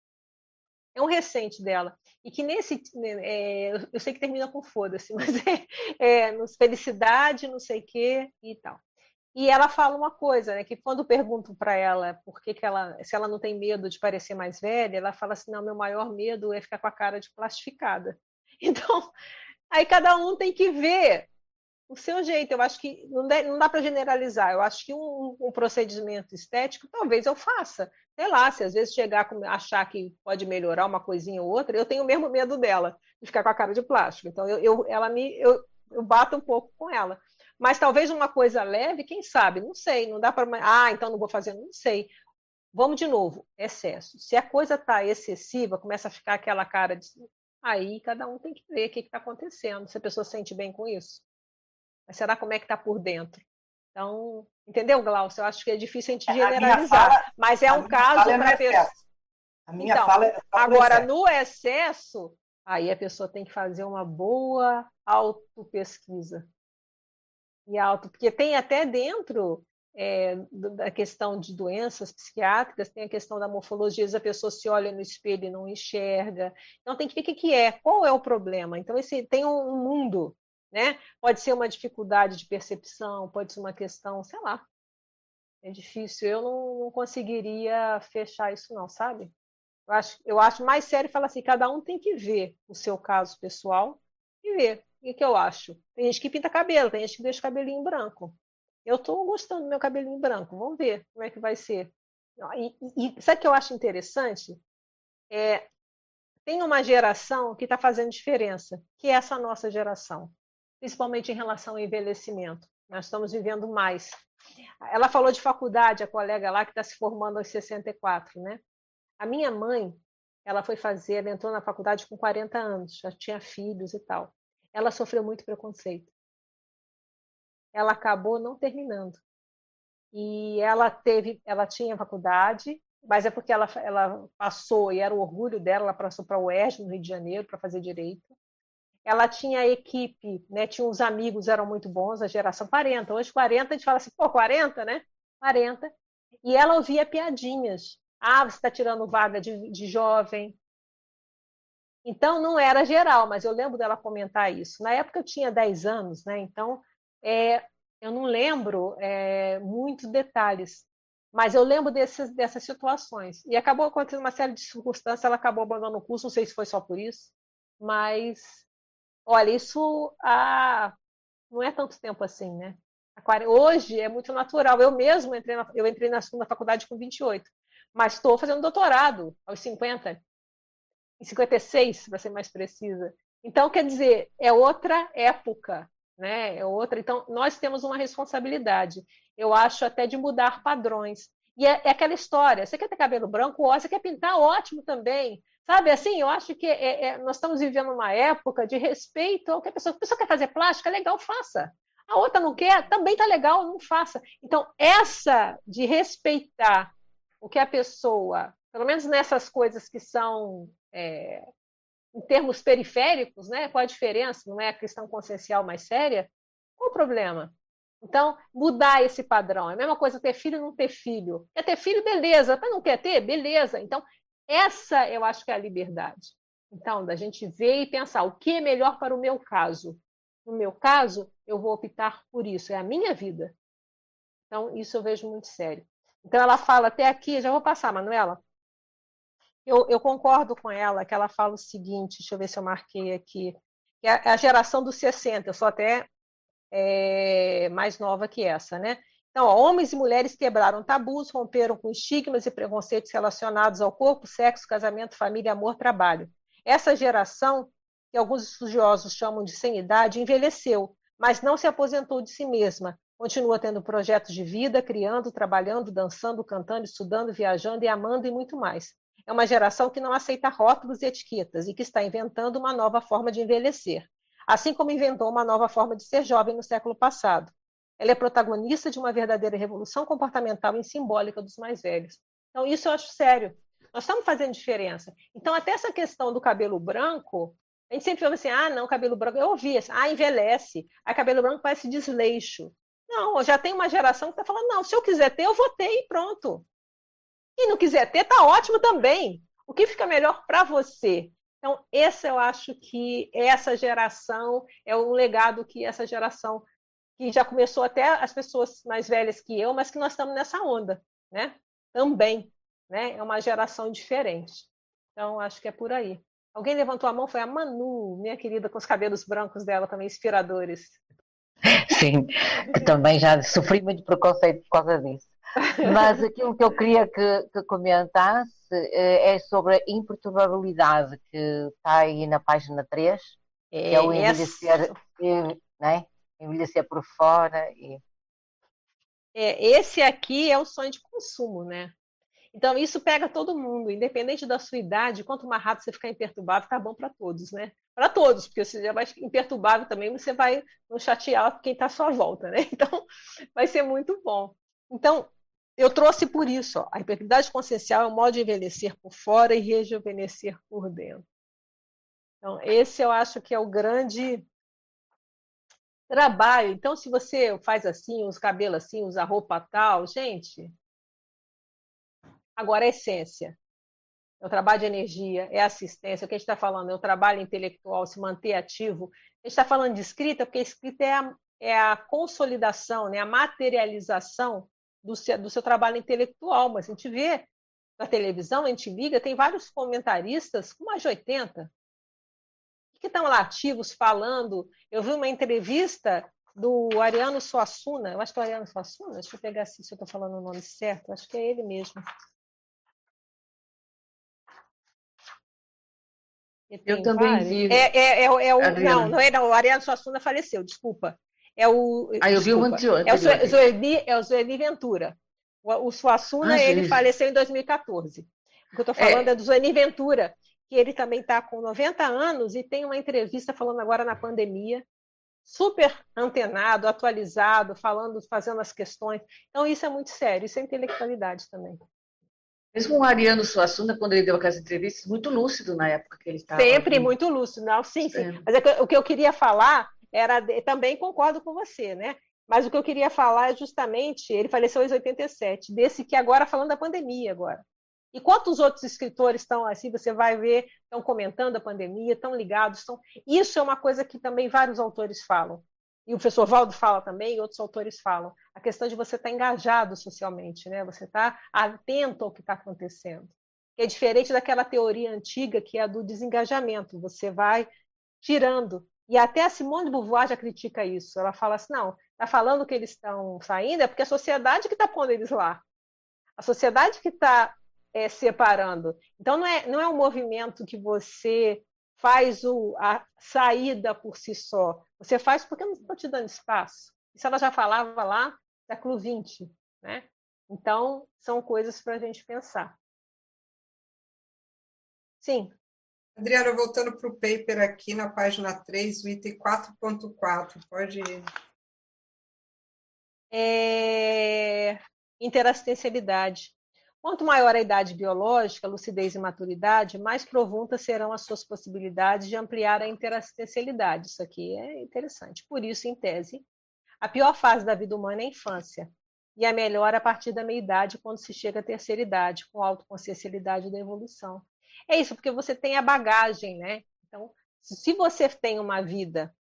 é um recente dela. E que nesse. Né, é, eu sei que termina com foda-se, mas é, é nos felicidade, não sei o quê e tal. E ela fala uma coisa, né? Que quando perguntam para ela por que, que ela, se ela não tem medo de parecer mais velha, ela fala assim: não, meu maior medo é ficar com a cara de plastificada. Então, aí cada um tem que ver o seu jeito. Eu acho que não, dá, dá para generalizar. Eu acho que um, um, procedimento estético talvez eu faça. Sei lá, se às vezes chegar a achar que pode melhorar uma coisinha ou outra, eu tenho o mesmo medo dela, de ficar com a cara de plástico. Então eu, eu ela me, eu, eu bato um pouco com ela. Mas talvez uma coisa leve, quem sabe? Não sei. Não dá para. Ah, então não vou fazer, não sei. Vamos de novo, excesso. Se a coisa está excessiva, começa a ficar aquela cara de. Aí cada um tem que ver o que está acontecendo, se a pessoa se sente bem com isso. Mas será como é que está por dentro? Então, entendeu, Glaucio? Eu acho que é difícil a gente generalizar, fala, mas é um caso é para pessoa. A minha então, fala é agora no excesso, aí a pessoa tem que fazer uma boa autopesquisa. E auto, porque tem até dentro é, da questão de doenças psiquiátricas, tem a questão da morfologia, a pessoa se olha no espelho e não enxerga. Então tem que ver o que é, qual é o problema. Então esse tem um mundo né? Pode ser uma dificuldade de percepção, pode ser uma questão, sei lá. É difícil. Eu não, não conseguiria fechar isso, não, sabe? Eu acho, eu acho mais sério falar assim: cada um tem que ver o seu caso pessoal e ver. O que eu acho? Tem gente que pinta cabelo, tem gente que deixa o cabelinho branco. Eu estou gostando do meu cabelinho branco. Vamos ver como é que vai ser. E, e sabe o que eu acho interessante? É, tem uma geração que está fazendo diferença, que é essa nossa geração principalmente em relação ao envelhecimento. Nós estamos vivendo mais. Ela falou de faculdade, a colega lá que está se formando aos 64, né? A minha mãe, ela foi fazer, ela entrou na faculdade com 40 anos, já tinha filhos e tal. Ela sofreu muito preconceito. Ela acabou não terminando. E ela teve, ela tinha faculdade, mas é porque ela, ela passou e era o orgulho dela, ela passou para o UERJ, no Rio de Janeiro, para fazer direito ela tinha equipe, né? Tinha uns amigos, eram muito bons, a geração 40. Hoje 40, a gente fala assim, pô, 40, né? 40. E ela ouvia piadinhas. Ah, você está tirando vaga de, de jovem. Então, não era geral, mas eu lembro dela comentar isso. Na época eu tinha 10 anos, né? Então, é, eu não lembro é, muitos detalhes, mas eu lembro desses, dessas situações. E acabou acontecendo uma série de circunstâncias, ela acabou abandonando o curso, não sei se foi só por isso, mas Olha, isso há, não é tanto tempo assim, né? Hoje é muito natural. Eu mesmo entrei na, eu entrei na segunda faculdade com 28, mas estou fazendo doutorado aos 50, em 56, para ser mais precisa. Então, quer dizer, é outra época, né? É outra. Então, nós temos uma responsabilidade, eu acho, até de mudar padrões. E é, é aquela história: você quer ter cabelo branco, ó, você quer pintar, ótimo também. Sabe, assim, eu acho que é, é, nós estamos vivendo uma época de respeito ao que a pessoa, a pessoa quer fazer plástica, é legal, faça. A outra não quer, também tá legal, não faça. Então, essa de respeitar o que a pessoa, pelo menos nessas coisas que são é, em termos periféricos, né? Qual a diferença? Não é a questão consciencial mais séria? Qual o problema? Então, mudar esse padrão. É a mesma coisa ter filho ou não ter filho. Quer ter filho, beleza. Mas não quer ter? Beleza. Então, essa eu acho que é a liberdade. Então, da gente ver e pensar o que é melhor para o meu caso. No meu caso, eu vou optar por isso. É a minha vida. Então, isso eu vejo muito sério. Então, ela fala até aqui, já vou passar, Manuela. Eu, eu, concordo com ela, que ela fala o seguinte, deixa eu ver se eu marquei aqui, é a geração dos 60, eu sou até é, mais nova que essa, né? Então, ó, homens e mulheres quebraram tabus, romperam com estigmas e preconceitos relacionados ao corpo, sexo, casamento, família, amor, trabalho. Essa geração, que alguns estudiosos chamam de sem idade, envelheceu, mas não se aposentou de si mesma. Continua tendo projetos de vida, criando, trabalhando, dançando, cantando, estudando, viajando e amando e muito mais é uma geração que não aceita rótulos e etiquetas e que está inventando uma nova forma de envelhecer, assim como inventou uma nova forma de ser jovem no século passado. Ela é protagonista de uma verdadeira revolução comportamental e simbólica dos mais velhos. Então, isso eu acho sério. Nós estamos fazendo diferença. Então, até essa questão do cabelo branco, a gente sempre fala assim: ah, não, cabelo branco. Eu ouvi assim, ah, envelhece. Aí, cabelo branco parece desleixo. Não, já tem uma geração que está falando: não, se eu quiser ter, eu vou ter e pronto. E não quiser ter, tá ótimo também. O que fica melhor para você? Então, esse eu acho que essa geração é um legado que essa geração que já começou até as pessoas mais velhas que eu, mas que nós estamos nessa onda, né? Também, né? É uma geração diferente. Então, acho que é por aí. Alguém levantou a mão, foi a Manu, minha querida, com os cabelos brancos dela também inspiradores. Sim, que também já sofri muito preconceito por causa disso. Mas aquilo que eu queria que, que comentasse eh, é sobre a imperturbabilidade que está aí na página 3, que é o envelhecer, né? Envelhecer por fora. E... É, esse aqui é o sonho de consumo, né? Então, isso pega todo mundo, independente da sua idade, quanto mais rápido você ficar imperturbável, tá bom para todos, né? Para todos, porque se já vai imperturbável também, você vai não chatear quem está à sua volta, né? Então, vai ser muito bom. Então, eu trouxe por isso, ó, a hiperatividade consciencial é um modo de envelhecer por fora e rejuvenescer por dentro. Então, esse eu acho que é o grande trabalho. Então, se você faz assim, os cabelos assim, usa roupa tal, gente. Agora, a essência. É o trabalho de energia, é assistência. O que a gente está falando é o trabalho intelectual, se manter ativo. A gente está falando de escrita, porque a escrita é a, é a consolidação, né? a materialização do seu, do seu trabalho intelectual, mas a gente vê na televisão, a gente liga, tem vários comentaristas com mais de 80 que estão lá ativos falando. Eu vi uma entrevista do Ariano Suassuna, eu acho que é o Ariano Suassuna, deixa eu pegar se eu estou falando o nome certo, acho que é ele mesmo. Eu também vi. É, é, é, é o, não, não é não, o Ariano Suassuna faleceu, desculpa é o. Ah, eu vi o anterior. É o Zoeli, é o Zoeli Ventura. O, o Suassuna, ah, ele faleceu em 2014. O que eu estou falando é, é do Zoeli Ventura, que ele também está com 90 anos e tem uma entrevista falando agora na pandemia, super antenado, atualizado, falando, fazendo as questões. Então, isso é muito sério, isso é intelectualidade também. Mesmo o Ariano Suassuna, quando ele deu aquelas entrevistas, muito lúcido na época que ele estava. Sempre muito lúcido, não, sim, sim. É. Mas é o que eu queria falar era também concordo com você, né? Mas o que eu queria falar é justamente, ele faleceu em 87, desse que agora falando da pandemia agora. E quantos outros escritores estão assim, você vai ver, estão comentando a pandemia, estão ligados, estão... Isso é uma coisa que também vários autores falam. E o professor Valdo fala também, e outros autores falam. A questão de você estar engajado socialmente, né? Você estar atento ao que está acontecendo. Que é diferente daquela teoria antiga que é a do desengajamento. Você vai tirando e até a Simone de Beauvoir já critica isso. Ela fala assim: não, está falando que eles estão saindo, é porque a sociedade que está pondo eles lá. A sociedade que está é, separando. Então, não é, não é um movimento que você faz o, a saída por si só. Você faz porque eu não estou te dando espaço. Isso ela já falava lá, século XX. Né? Então, são coisas para a gente pensar. Sim. Adriana, voltando para o paper aqui na página 3, o item 4.4, pode ir. É... Interassistencialidade. Quanto maior a idade biológica, lucidez e maturidade, mais profundas serão as suas possibilidades de ampliar a interassistencialidade. Isso aqui é interessante. Por isso, em tese, a pior fase da vida humana é a infância, e a melhor a partir da meia-idade, quando se chega à terceira idade, com autoconsciencialidade da evolução. É isso, porque você tem a bagagem, né? Então, se você tem uma vida,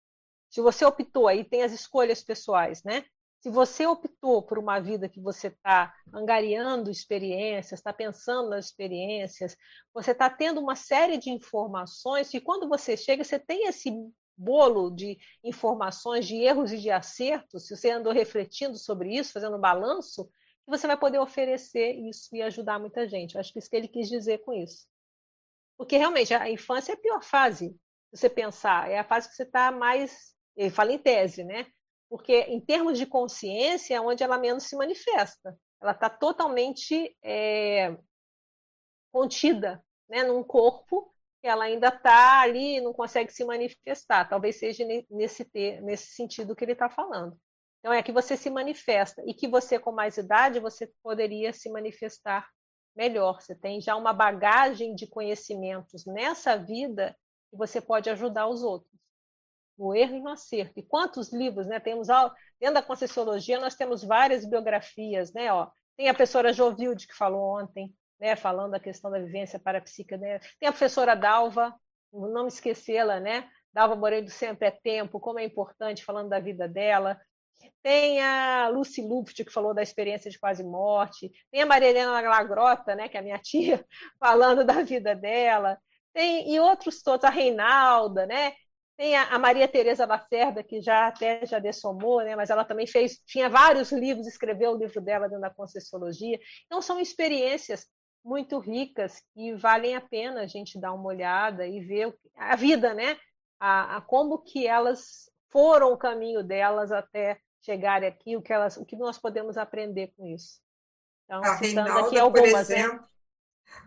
se você optou aí, tem as escolhas pessoais, né? Se você optou por uma vida que você está angariando experiências, está pensando nas experiências, você está tendo uma série de informações, e quando você chega, você tem esse bolo de informações, de erros e de acertos, se você andou refletindo sobre isso, fazendo um balanço, você vai poder oferecer isso e ajudar muita gente. Eu acho que isso que ele quis dizer com isso. Porque realmente a infância é a pior fase, se você pensar, é a fase que você está mais. Ele fala em tese, né? Porque em termos de consciência é onde ela menos se manifesta. Ela está totalmente é, contida né, num corpo que ela ainda está ali, não consegue se manifestar. Talvez seja nesse, nesse sentido que ele está falando. Então é que você se manifesta e que você com mais idade você poderia se manifestar melhor. Você tem já uma bagagem de conhecimentos nessa vida que você pode ajudar os outros. No erro e no acerto. E quantos livros, né? Temos dentro da Conscienciologia nós temos várias biografias, né? Ó, tem a professora Jovilde que falou ontem, né? Falando da questão da vivência parapsíquica, né? Tem a professora Dalva, não me esquecê-la, né? Dalva Moreno sempre é tempo, como é importante falando da vida dela. Tem a Lucy Luft, que falou da experiência de quase morte. Tem a Maria Helena Lagrota, né, que é a minha tia, falando da vida dela. Tem, e outros todos, a Reinalda, né? Tem a, a Maria Tereza Lacerda, que já até já dessomou, né? mas ela também fez, tinha vários livros, escreveu o livro dela dentro da Concessiologia. Então, são experiências muito ricas e valem a pena a gente dar uma olhada e ver a vida, né? A, a como que elas foram o caminho delas até chegarem aqui, o que, elas, o que nós podemos aprender com isso. Então, a Reinalda, aqui algumas, por né? exemplo, né?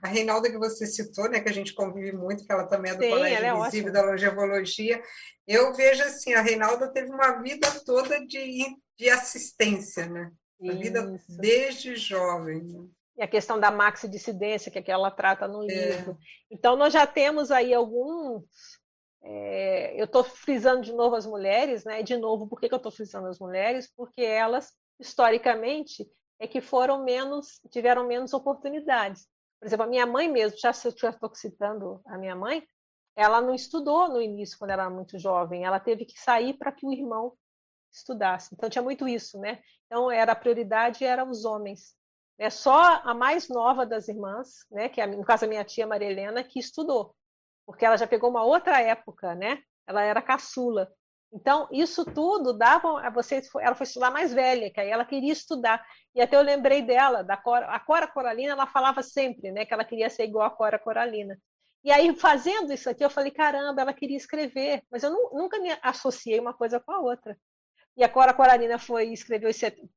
A Reinalda que você citou, né, que a gente convive muito, que ela também é do Sim, Colégio é Invisível da Longevologia, eu vejo assim, a Reinalda teve uma vida toda de, de assistência, né? A vida desde jovem. Né? E a questão da maxidissidência, que é que ela trata no é. livro. Então, nós já temos aí alguns é, eu estou frisando de novo as mulheres, né? De novo, por que, que eu estou frisando as mulheres? Porque elas, historicamente, é que foram menos, tiveram menos oportunidades. Por exemplo, a minha mãe mesmo, já se eu estou citando a minha mãe, ela não estudou no início, quando ela era muito jovem. Ela teve que sair para que o irmão estudasse. Então tinha muito isso, né? Então era a prioridade eram os homens. É só a mais nova das irmãs, né? Que é, no caso a minha tia Maria Helena, que estudou porque ela já pegou uma outra época, né? Ela era caçula. Então, isso tudo dava a você, ela foi estudar mais velha, que aí ela queria estudar. E até eu lembrei dela, da Cora, a Cora Coralina, ela falava sempre, né, que ela queria ser igual a Cora Coralina. E aí, fazendo isso aqui, eu falei, caramba, ela queria escrever, mas eu nunca me associei uma coisa com a outra. E a Cora Coralina foi escreveu,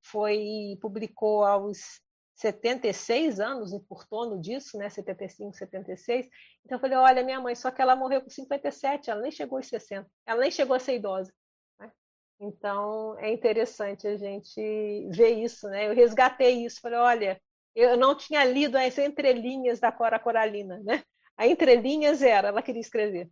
foi publicou aos 76 anos e por torno disso, né, 75, 76. Então eu falei, olha, minha mãe, só que ela morreu com 57, ela nem chegou aos 60, ela nem chegou a ser idosa. Né? Então é interessante a gente ver isso, né? Eu resgatei isso, falei, olha, eu não tinha lido as entrelinhas da Cora Coralina, né? A entrelinhas era, ela queria escrever.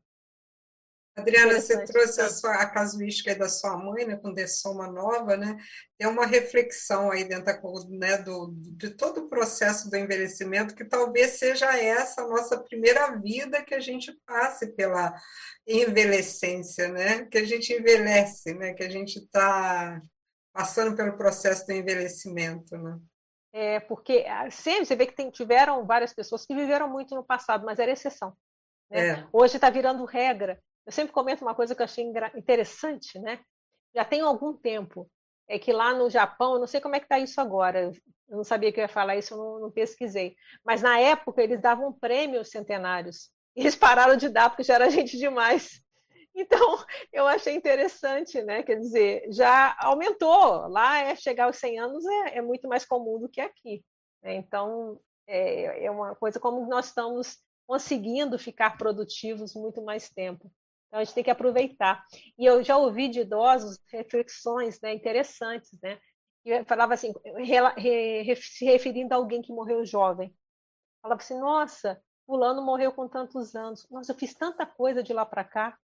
Adriana, você trouxe a, sua, a casuística da sua mãe, né, com Dessoma Nova, né? Tem uma reflexão aí dentro né, do, de todo o processo do envelhecimento, que talvez seja essa a nossa primeira vida que a gente passe pela envelhecência, né? Que a gente envelhece, né? Que a gente está passando pelo processo do envelhecimento, né? É, porque ah, sempre você vê que tem, tiveram várias pessoas que viveram muito no passado, mas era exceção. Né? É. Hoje está virando regra. Eu sempre comento uma coisa que eu achei interessante, né? Já tem algum tempo. É que lá no Japão, não sei como é que está isso agora, eu não sabia que eu ia falar isso, eu não, não pesquisei. Mas na época eles davam prêmios centenários. E eles pararam de dar porque já era gente demais. Então, eu achei interessante, né? Quer dizer, já aumentou. Lá é chegar aos 100 anos é, é muito mais comum do que aqui. Né? Então, é, é uma coisa como nós estamos conseguindo ficar produtivos muito mais tempo. Então, a gente tem que aproveitar. E eu já ouvi de idosos reflexões né, interessantes, né? E falava assim, se referindo a alguém que morreu jovem. Falava assim, nossa, fulano morreu com tantos anos. Nossa, eu fiz tanta coisa de lá para cá.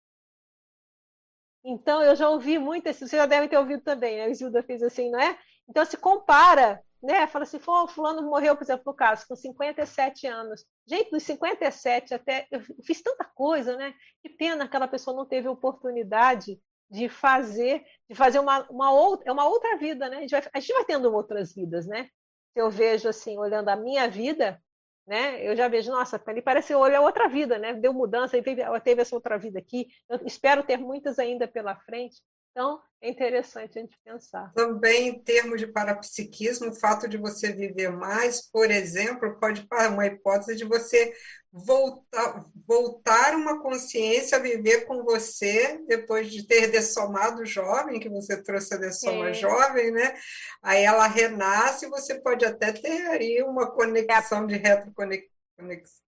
Então, eu já ouvi muito isso, você já deve ter ouvido também, né? A Isilda fez assim, não é? Então, se compara, né? Fala assim, oh, fulano morreu, por exemplo, no caso, com 57 anos. Gente, dos 57 até, eu fiz tanta coisa, né? Que pena aquela pessoa não teve oportunidade de fazer, de fazer uma, uma, outra, é uma outra vida, né? A gente, vai, a gente vai tendo outras vidas, né? Se eu vejo, assim, olhando a minha vida, né? Eu já vejo, nossa, ali parece olha outra vida, né? Deu mudança, teve, teve essa outra vida aqui. Eu espero ter muitas ainda pela frente. Então, é interessante a gente pensar. Também, em termos de parapsiquismo, o fato de você viver mais, por exemplo, pode para uma hipótese de você voltar, voltar uma consciência a viver com você depois de ter dessomado jovem, que você trouxe a dessoma é. jovem, né? Aí ela renasce e você pode até ter aí uma conexão de retroconexão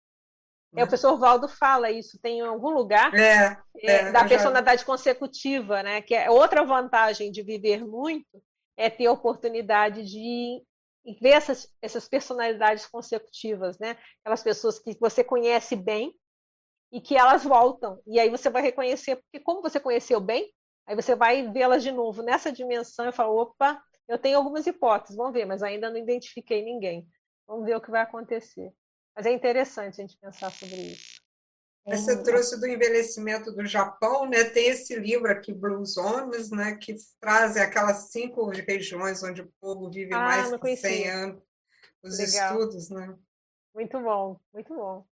é, o professor Valdo fala isso, tem em algum lugar é, é, é da personalidade já... consecutiva, né? Que é outra vantagem de viver muito é ter a oportunidade de ver essas, essas personalidades consecutivas, né? Aquelas pessoas que você conhece bem e que elas voltam. E aí você vai reconhecer, porque como você conheceu bem, aí você vai vê-las de novo nessa dimensão e fala, opa, eu tenho algumas hipóteses, vamos ver, mas ainda não identifiquei ninguém. Vamos ver o que vai acontecer. Mas é interessante a gente pensar sobre isso. Você trouxe do envelhecimento do Japão, né? Tem esse livro aqui, Blue Zones, né? Que traz aquelas cinco regiões onde o povo vive ah, mais de 100 anos. Os Legal. estudos, né? Muito bom, muito bom.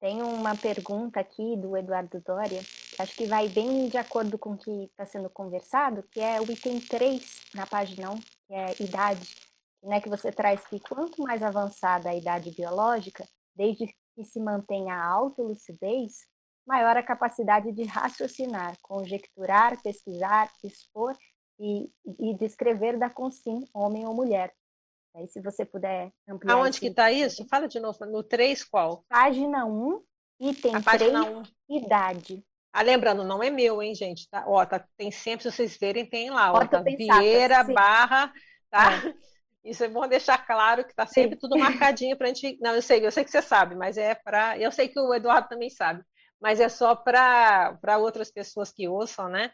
Tem uma pergunta aqui do Eduardo Doria, que acho que vai bem de acordo com o que está sendo conversado, que é o item 3 na página 1, que é idade, né, que você traz que quanto mais avançada a idade biológica, desde que se mantenha a autolucidez, maior a capacidade de raciocinar, conjecturar, pesquisar, expor e, e descrever da consim, homem ou mulher. Aí, se você puder ampliar. Aonde que está isso? Fala de novo. No 3, qual? Página 1, item a 3, 1. idade. Ah, lembrando, não é meu, hein, gente? Tá, ó, tá, tem sempre, se vocês verem, tem lá. Ó, tá Vieira, barra, tá? É. Isso é bom deixar claro que está sempre tudo marcadinho para a gente. Não, eu sei, eu sei que você sabe, mas é para. Eu sei que o Eduardo também sabe, mas é só para outras pessoas que ouçam, né?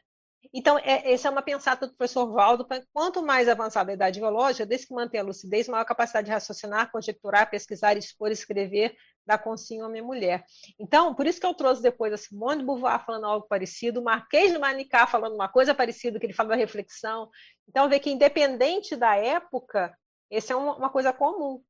Então, é, essa é uma pensada do professor Valdo, quanto mais avançada a idade biológica, desde que mantenha a lucidez, maior capacidade de raciocinar, conjecturar, pesquisar, expor, escrever, da consciência homem mulher. Então, por isso que eu trouxe depois a Simone de Beauvoir falando algo parecido, o Marquês de Manicá falando uma coisa parecida, que ele fala da reflexão. Então, vê que independente da época, essa é uma coisa comum.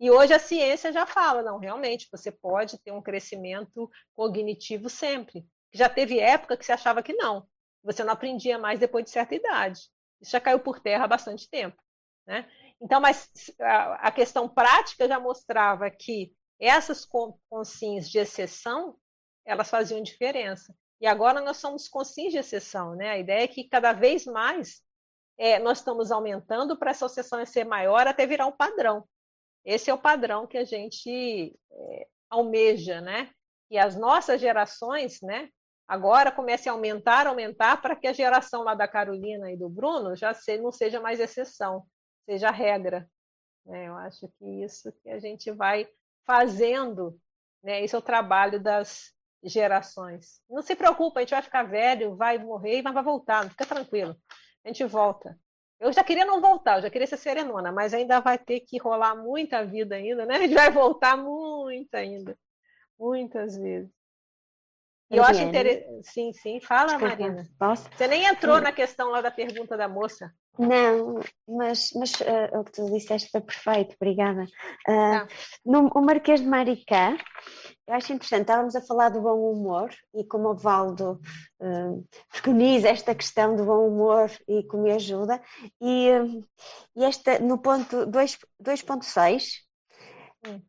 E hoje a ciência já fala, não, realmente, você pode ter um crescimento cognitivo sempre. Já teve época que você achava que não, você não aprendia mais depois de certa idade. Isso já caiu por terra há bastante tempo. Né? Então, mas a questão prática já mostrava que essas consins de exceção, elas faziam diferença. E agora nós somos consins de exceção, né? A ideia é que cada vez mais é, nós estamos aumentando para essa exceção ser maior até virar um padrão. Esse é o padrão que a gente é, almeja, né? E as nossas gerações, né? Agora comecem a aumentar, aumentar, para que a geração lá da Carolina e do Bruno já se, não seja mais exceção, seja regra. Né? Eu acho que isso que a gente vai fazendo, né? Esse é o trabalho das gerações. Não se preocupa, a gente vai ficar velho, vai morrer, mas vai voltar, fica tranquilo. A gente volta. Eu já queria não voltar, eu já queria ser serenona, mas ainda vai ter que rolar muita vida ainda, né? A gente vai voltar muito ainda, muitas vezes. Eu acho interessante. Sim, sim. Fala, Desculpa, Marina. Posso? Você nem entrou na questão lá da pergunta da moça. Não, mas, mas uh, o que tu disseste foi perfeito, obrigada. Uh, no, o Marquês de Maricá, eu acho interessante, estávamos a falar do bom humor e como o Valdo uh, preconiza esta questão do bom humor e como me ajuda, e, e esta, no ponto 2.6, Hum.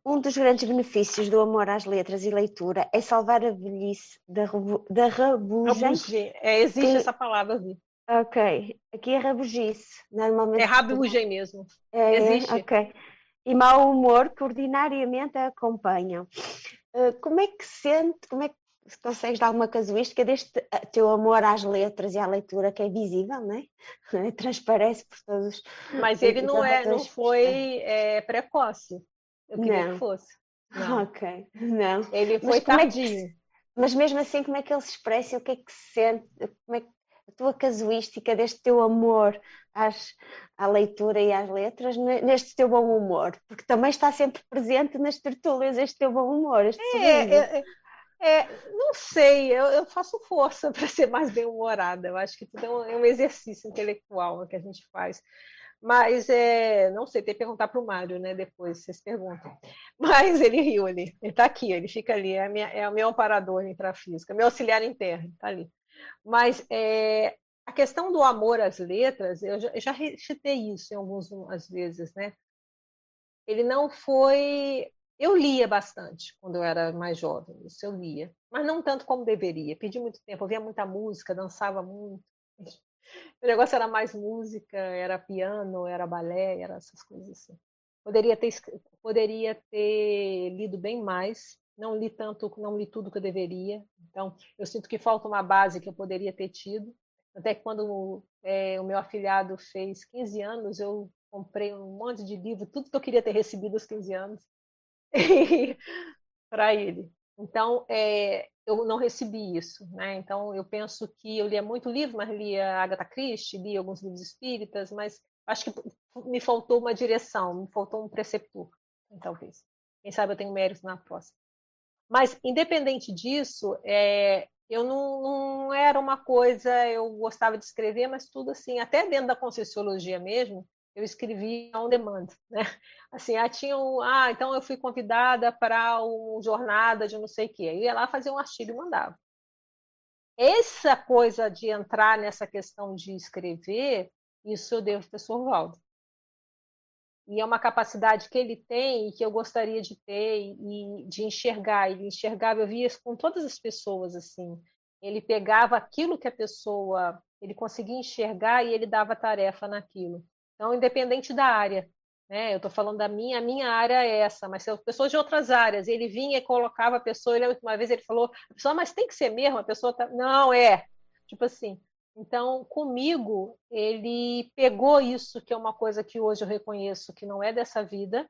Um dos grandes benefícios do amor às letras e leitura é salvar a velhice da, da rabugem. É, existe que... essa palavra, Vi. Ok. Aqui é rabugice. Normalmente... É rabugem mesmo. É, existe. Ok. E mau humor que ordinariamente a acompanham. Uh, como é que sente, como é que se consegues dar uma casuística deste eh, teu amor às letras e à leitura que é visível, não é? Transparece por todos. Mas ele não é, não foi é, precoce. Eu queria não. que fosse. Não. Ok, não. Ele foi mas tardio. É que, mas mesmo assim, como é que ele se expressa? O que é que se sente? Como é que, a tua casuística deste teu amor às, à leitura e às letras, neste teu bom humor? Porque também está sempre presente nas tertúlias este teu bom humor. Este é, é, é, não sei, eu, eu faço força para ser mais bem-humorada. Eu acho que tudo é um, é um exercício intelectual que a gente faz. Mas é, não sei, tem que perguntar para o Mário, né? Depois vocês perguntam. Mas ele riu ali, ele está aqui, ele fica ali, é, minha, é o meu amparador em intrafísica, meu auxiliar interno, está ali. Mas é, a questão do amor às letras, eu já, eu já recitei isso em algumas vezes, né? Ele não foi. Eu lia bastante quando eu era mais jovem, isso eu lia, mas não tanto como deveria. Pedi muito tempo, eu via muita música, dançava muito. O negócio era mais música, era piano, era balé, era essas coisas assim. Poderia ter, poderia ter lido bem mais, não li tanto, não li tudo que eu deveria. Então, eu sinto que falta uma base que eu poderia ter tido. Até que quando é, o meu afilhado fez 15 anos, eu comprei um monte de livro, tudo que eu queria ter recebido aos 15 anos, para ele. Então, é, eu não recebi isso, né? Então, eu penso que eu lia muito livro, mas lia Agatha Christie, li alguns livros espíritas, mas acho que me faltou uma direção, me faltou um preceptor, talvez. Quem sabe eu tenho mérito na próxima. Mas, independente disso, é, eu não, não, era uma coisa, eu gostava de escrever, mas tudo assim, até dentro da Conscienciologia mesmo, eu escrevi on demand, né? Assim, ah, tinha um, ah, então eu fui convidada para uma jornada de não sei o quê. Eu ia lá fazer um artigo e mandava. Essa coisa de entrar nessa questão de escrever, isso eu devo para o professor Valdo. E é uma capacidade que ele tem e que eu gostaria de ter e de enxergar. Ele enxergava, eu via isso com todas as pessoas assim. Ele pegava aquilo que a pessoa, ele conseguia enxergar e ele dava tarefa naquilo. Então, independente da área, né? Eu estou falando da minha, a minha área é essa, mas se pessoas de outras áreas, ele vinha e colocava a pessoa, ele uma vez ele falou, a pessoa, mas tem que ser mesmo, a pessoa tá... não é, tipo assim. Então, comigo, ele pegou isso, que é uma coisa que hoje eu reconheço que não é dessa vida,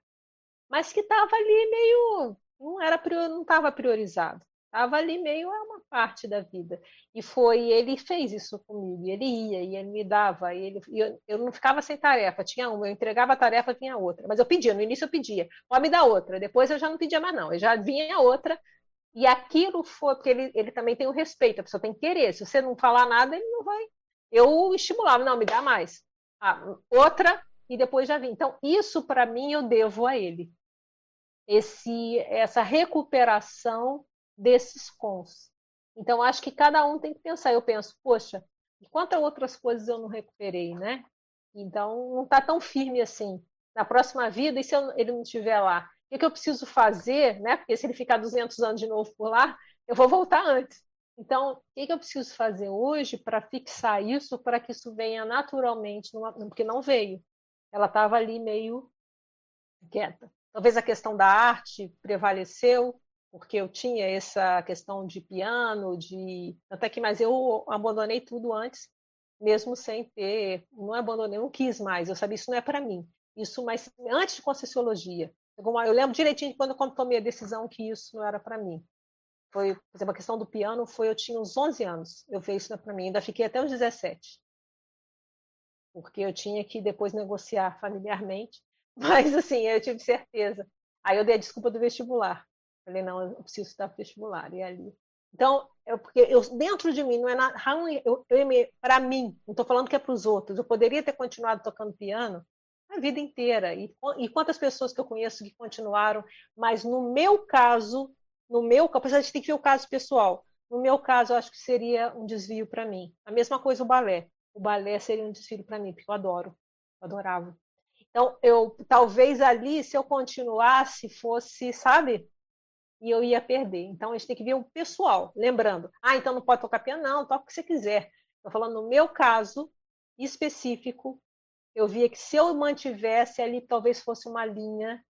mas que estava ali meio, não era não estava priorizado. Estava ali meio a uma parte da vida. E foi, ele fez isso comigo. Ele ia e ele me dava. E ele, e eu, eu não ficava sem tarefa. Tinha uma, eu entregava a tarefa, vinha outra. Mas eu pedia, no início eu pedia, pode me dar outra. Depois eu já não pedia mais, não. Eu já vinha outra. E aquilo foi, porque ele, ele também tem o respeito, a pessoa tem que querer. Se você não falar nada, ele não vai. Eu estimulava, não, me dá mais. Ah, outra, e depois já vim. Então, isso para mim eu devo a ele. Esse, essa recuperação desses cons. Então, acho que cada um tem que pensar. Eu penso, poxa, quantas outras coisas eu não recuperei, né? Então, não está tão firme assim. Na próxima vida, e se eu, ele não estiver lá? O que, eu preciso fazer, né? Porque se ele ficar 200 anos de novo por lá, eu vou voltar antes. Então, o que, eu preciso fazer hoje para fixar isso, para que isso venha naturalmente, porque não veio. Ela estava ali meio quieta. Talvez a questão da arte prevaleceu, porque eu tinha essa questão de piano, de até que mais eu abandonei tudo antes, mesmo sem ter, não abandonei, não quis mais. Eu sabia isso não é para mim. Isso, mas antes de Conscienciologia, eu lembro direitinho de quando, quando tomei a decisão que isso não era para mim. Foi, por exemplo, a questão do piano foi eu tinha uns 11 anos. Eu vi isso não é para mim, ainda fiquei até os 17. Porque eu tinha que depois negociar familiarmente, mas assim, eu tive certeza. Aí eu dei a desculpa do vestibular. Falei, não, eu preciso estudar vestibular. E ali. Então, eu, porque eu, dentro de mim, não é nada. Eu, eu, para mim, não estou falando que é para os outros. Eu poderia ter continuado tocando piano a vida inteira. E, e quantas pessoas que eu conheço que continuaram, mas no meu caso, no meu caso, a gente tem que ver o caso pessoal. No meu caso, eu acho que seria um desvio para mim. A mesma coisa o balé. O balé seria um desvio para mim, porque eu adoro. Eu adorava. Então, eu talvez ali, se eu continuasse, fosse, sabe? E eu ia perder. Então, a gente tem que ver o pessoal. Lembrando, ah, então não pode tocar piano? Não, toca o que você quiser. Estou falando no meu caso específico, eu via que se eu mantivesse ali, talvez fosse uma linha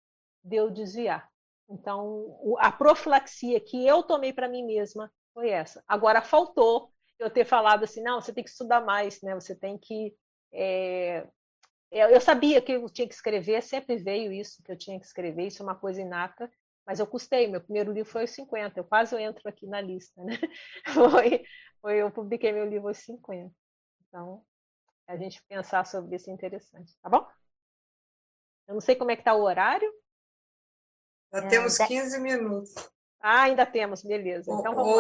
de eu desviar. Então, a profilaxia que eu tomei para mim mesma foi essa. Agora, faltou eu ter falado assim, não, você tem que estudar mais, né? Você tem que é, eu sabia que eu tinha que escrever, sempre veio isso, que eu tinha que escrever, isso é uma coisa inata, mas eu custei. Meu primeiro livro foi aos 50, eu quase entro aqui na lista, né? Foi, foi, eu publiquei meu livro aos 50. Então, a gente pensar sobre isso é interessante, tá bom? Eu não sei como é que está o horário. Já temos 15 é, minutos. Ah, ainda temos, beleza. Então vamos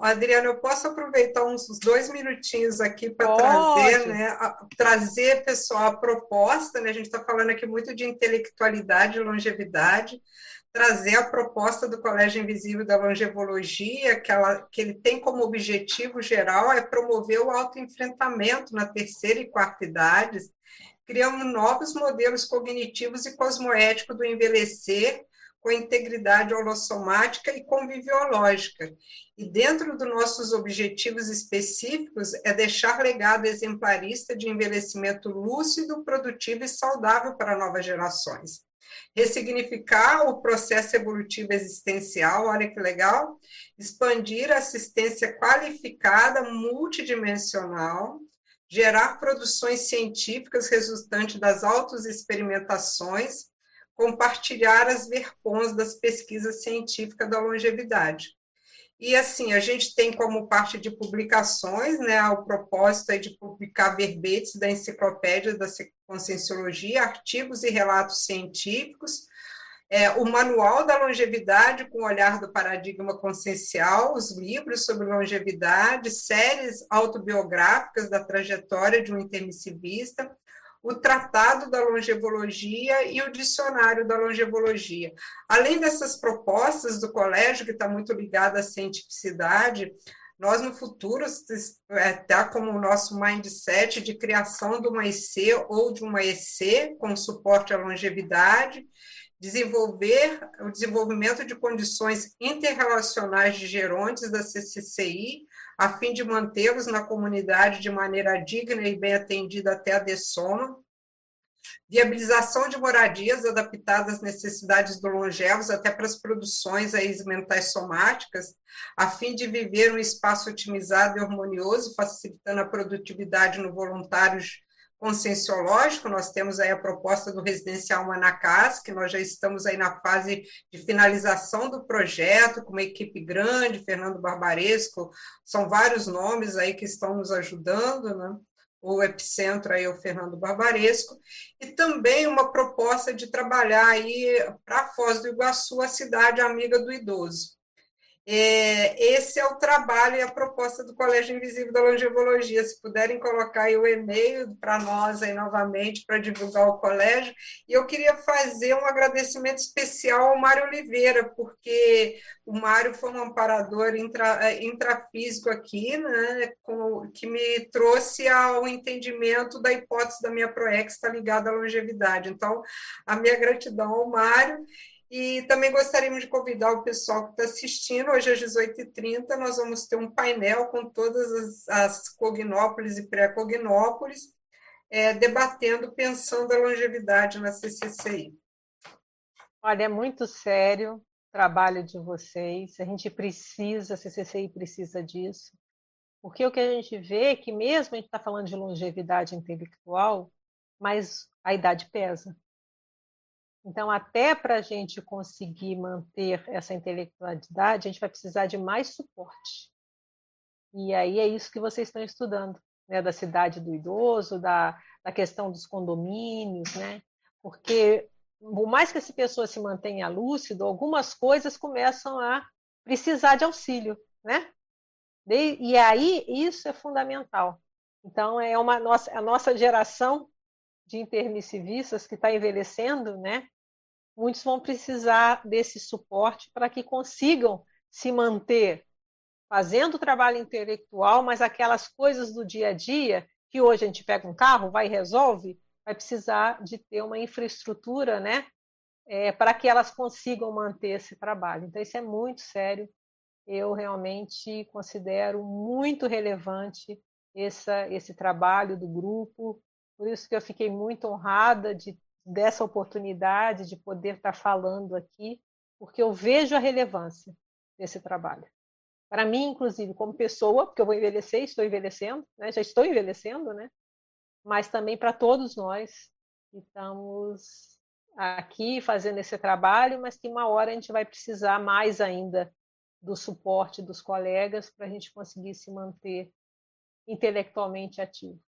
lá. Adriana, eu posso aproveitar uns dois minutinhos aqui para trazer, né, a, trazer, pessoal, a proposta, né? A gente está falando aqui muito de intelectualidade e longevidade, trazer a proposta do Colégio Invisível da Longevologia, que, ela, que ele tem como objetivo geral é promover o autoenfrentamento na terceira e quarta idades, criando novos modelos cognitivos e cosmoéticos do envelhecer com integridade holossomática e conviviológica. E dentro dos nossos objetivos específicos é deixar legado exemplarista de envelhecimento lúcido, produtivo e saudável para novas gerações. Ressignificar o processo evolutivo existencial, olha que legal, expandir a assistência qualificada multidimensional, gerar produções científicas resultantes das autoexperimentações, compartilhar as verpons das pesquisas científicas da longevidade. E assim, a gente tem como parte de publicações, né, o propósito é de publicar verbetes da enciclopédia da conscienciologia, artigos e relatos científicos, é, o Manual da Longevidade com o Olhar do Paradigma Consciencial, os livros sobre longevidade, séries autobiográficas da trajetória de um intermissivista, o Tratado da Longevologia e o Dicionário da Longevologia. Além dessas propostas do colégio, que está muito ligada à cientificidade, nós no futuro está como o nosso mindset de criação de uma EC ou de uma EC com suporte à longevidade, desenvolver o desenvolvimento de condições interrelacionais de gerontes da CCCI, a fim de mantê-los na comunidade de maneira digna e bem atendida até a dessono, viabilização de moradias adaptadas às necessidades do longevos, até para as produções aí mentais somáticas, a fim de viver um espaço otimizado e harmonioso, facilitando a produtividade no voluntário conscienciológico, nós temos aí a proposta do Residencial Manacás, que nós já estamos aí na fase de finalização do projeto, com uma equipe grande, Fernando Barbaresco, são vários nomes aí que estão nos ajudando, né? o epicentro aí é o Fernando Barbaresco, e também uma proposta de trabalhar aí para Foz do Iguaçu, a cidade amiga do idoso. É, esse é o trabalho e a proposta do Colégio Invisível da Longevologia. Se puderem colocar aí o e-mail para nós aí novamente para divulgar o colégio. E eu queria fazer um agradecimento especial ao Mário Oliveira, porque o Mário foi um amparador intra, é, intrafísico aqui, né, com, que me trouxe ao entendimento da hipótese da minha ProEx estar ligada à longevidade. Então, a minha gratidão ao Mário. E também gostaríamos de convidar o pessoal que está assistindo. Hoje às 18h30 nós vamos ter um painel com todas as, as cognópolis e pré-cognópolis, é, debatendo, pensando a longevidade na CCCI. Olha, é muito sério o trabalho de vocês. A gente precisa, a CCCI precisa disso. Porque o que a gente vê é que mesmo a gente está falando de longevidade intelectual, mas a idade pesa. Então, até para a gente conseguir manter essa intelectualidade, a gente vai precisar de mais suporte. E aí é isso que vocês estão estudando, né? da cidade do idoso, da, da questão dos condomínios, né? porque por mais que essa pessoa se mantenha lúcido, algumas coisas começam a precisar de auxílio, né? E aí isso é fundamental. Então é uma nossa a nossa geração de intermissivistas que está envelhecendo, né? Muitos vão precisar desse suporte para que consigam se manter fazendo trabalho intelectual, mas aquelas coisas do dia a dia, que hoje a gente pega um carro, vai e resolve, vai precisar de ter uma infraestrutura, né, é, para que elas consigam manter esse trabalho. Então, isso é muito sério. Eu realmente considero muito relevante essa, esse trabalho do grupo, por isso que eu fiquei muito honrada de, dessa oportunidade de poder estar falando aqui, porque eu vejo a relevância desse trabalho. Para mim, inclusive, como pessoa, porque eu vou envelhecer, estou envelhecendo, né? já estou envelhecendo, né? mas também para todos nós que estamos aqui fazendo esse trabalho, mas que uma hora a gente vai precisar mais ainda do suporte dos colegas para a gente conseguir se manter intelectualmente ativo.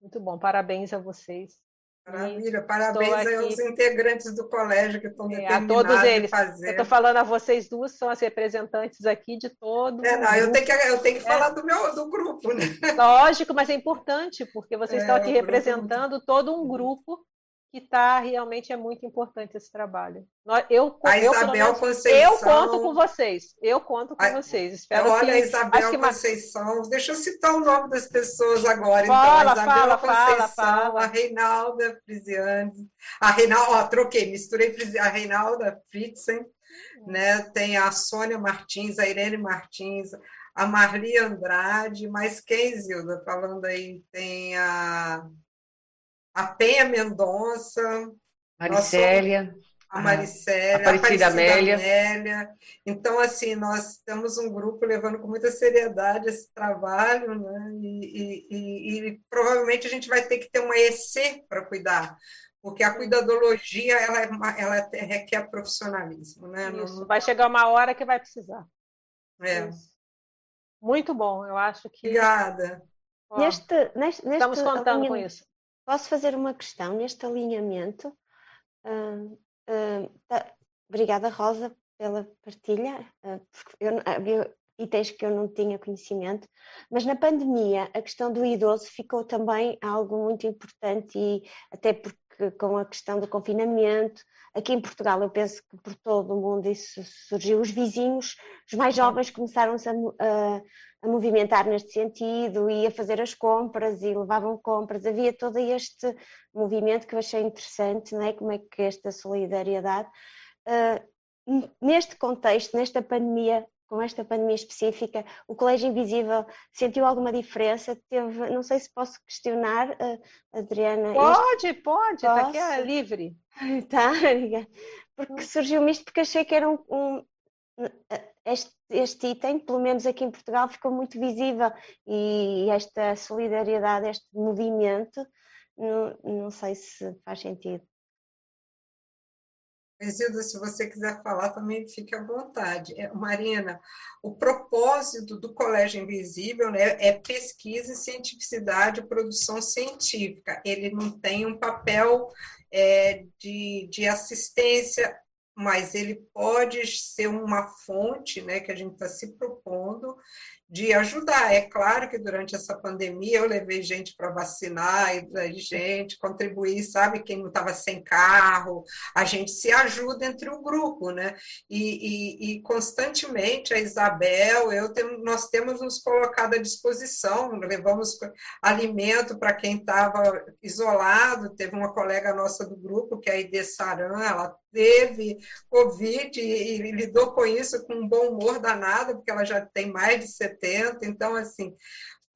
Muito bom, parabéns a vocês. Maravilha, parabéns aos integrantes do colégio que estão é, A todos eles. Eu estou falando a vocês duas, são as representantes aqui de todo é, não, eu tenho que Eu tenho que é. falar do meu do grupo, né? Lógico, mas é importante, porque vocês é, estão aqui representando todo um grupo que está realmente é muito importante esse trabalho. Eu, a eu, Isabel menos, Conceição. Eu conto com vocês. Eu conto com a, vocês. Espero olha, que, Isabel que Conceição. Deixa eu citar o nome das pessoas agora. Fala, então, a Isabel fala, Conceição, fala, fala. a Reinalda Frisiane. A Reinalda, ó, troquei, misturei a Reinalda Fritzen, né? Tem a Sônia Martins, a Irene Martins, a Marli Andrade, mais quem, Zilda? Falando aí, tem a a Penha Mendonça, Maricélia, a Maricélia, a Aparecida, Amélia. Amélia. Então, assim, nós temos um grupo levando com muita seriedade esse trabalho, né? e, e, e provavelmente a gente vai ter que ter uma EC para cuidar, porque a cuidadologia ela, é ela requer profissionalismo. Né? Isso, não... vai chegar uma hora que vai precisar. É. Muito bom, eu acho que. Obrigada. Ó, neste, neste, neste, estamos contando com isso. Posso fazer uma questão neste alinhamento? Uh, uh, tá. Obrigada, Rosa, pela partilha. Uh, eu, havia itens que eu não tinha conhecimento, mas na pandemia a questão do idoso ficou também algo muito importante e até porque com a questão do confinamento, aqui em Portugal eu penso que por todo o mundo isso surgiu, os vizinhos, os mais jovens começaram-se a, a, a movimentar neste sentido e a fazer as compras e levavam compras. Havia todo este movimento que eu achei interessante, não é? como é que esta solidariedade. Uh, neste contexto, nesta pandemia, com esta pandemia específica, o Colégio Invisível sentiu alguma diferença? Teve, não sei se posso questionar, uh, Adriana. Pode, pode, está aqui é livre. Tá, porque surgiu-me isto porque achei que era um, um este, este item, pelo menos aqui em Portugal, ficou muito visível e esta solidariedade, este movimento, não, não sei se faz sentido. Isilda, se você quiser falar, também fique à vontade. É, Marina, o propósito do Colégio Invisível né, é pesquisa e cientificidade produção científica. Ele não tem um papel é, de, de assistência mas ele pode ser uma fonte né, que a gente está se propondo de ajudar. É claro que durante essa pandemia eu levei gente para vacinar, e gente contribuir, sabe? Quem não estava sem carro, a gente se ajuda entre o grupo, né? E, e, e constantemente a Isabel, eu tem, nós temos nos colocado à disposição, levamos alimento para quem estava isolado. Teve uma colega nossa do grupo, que é a Ide Saran, ela teve Covid e, e lidou com isso com um bom humor danado, porque ela já tem mais de 70 70. Então, assim,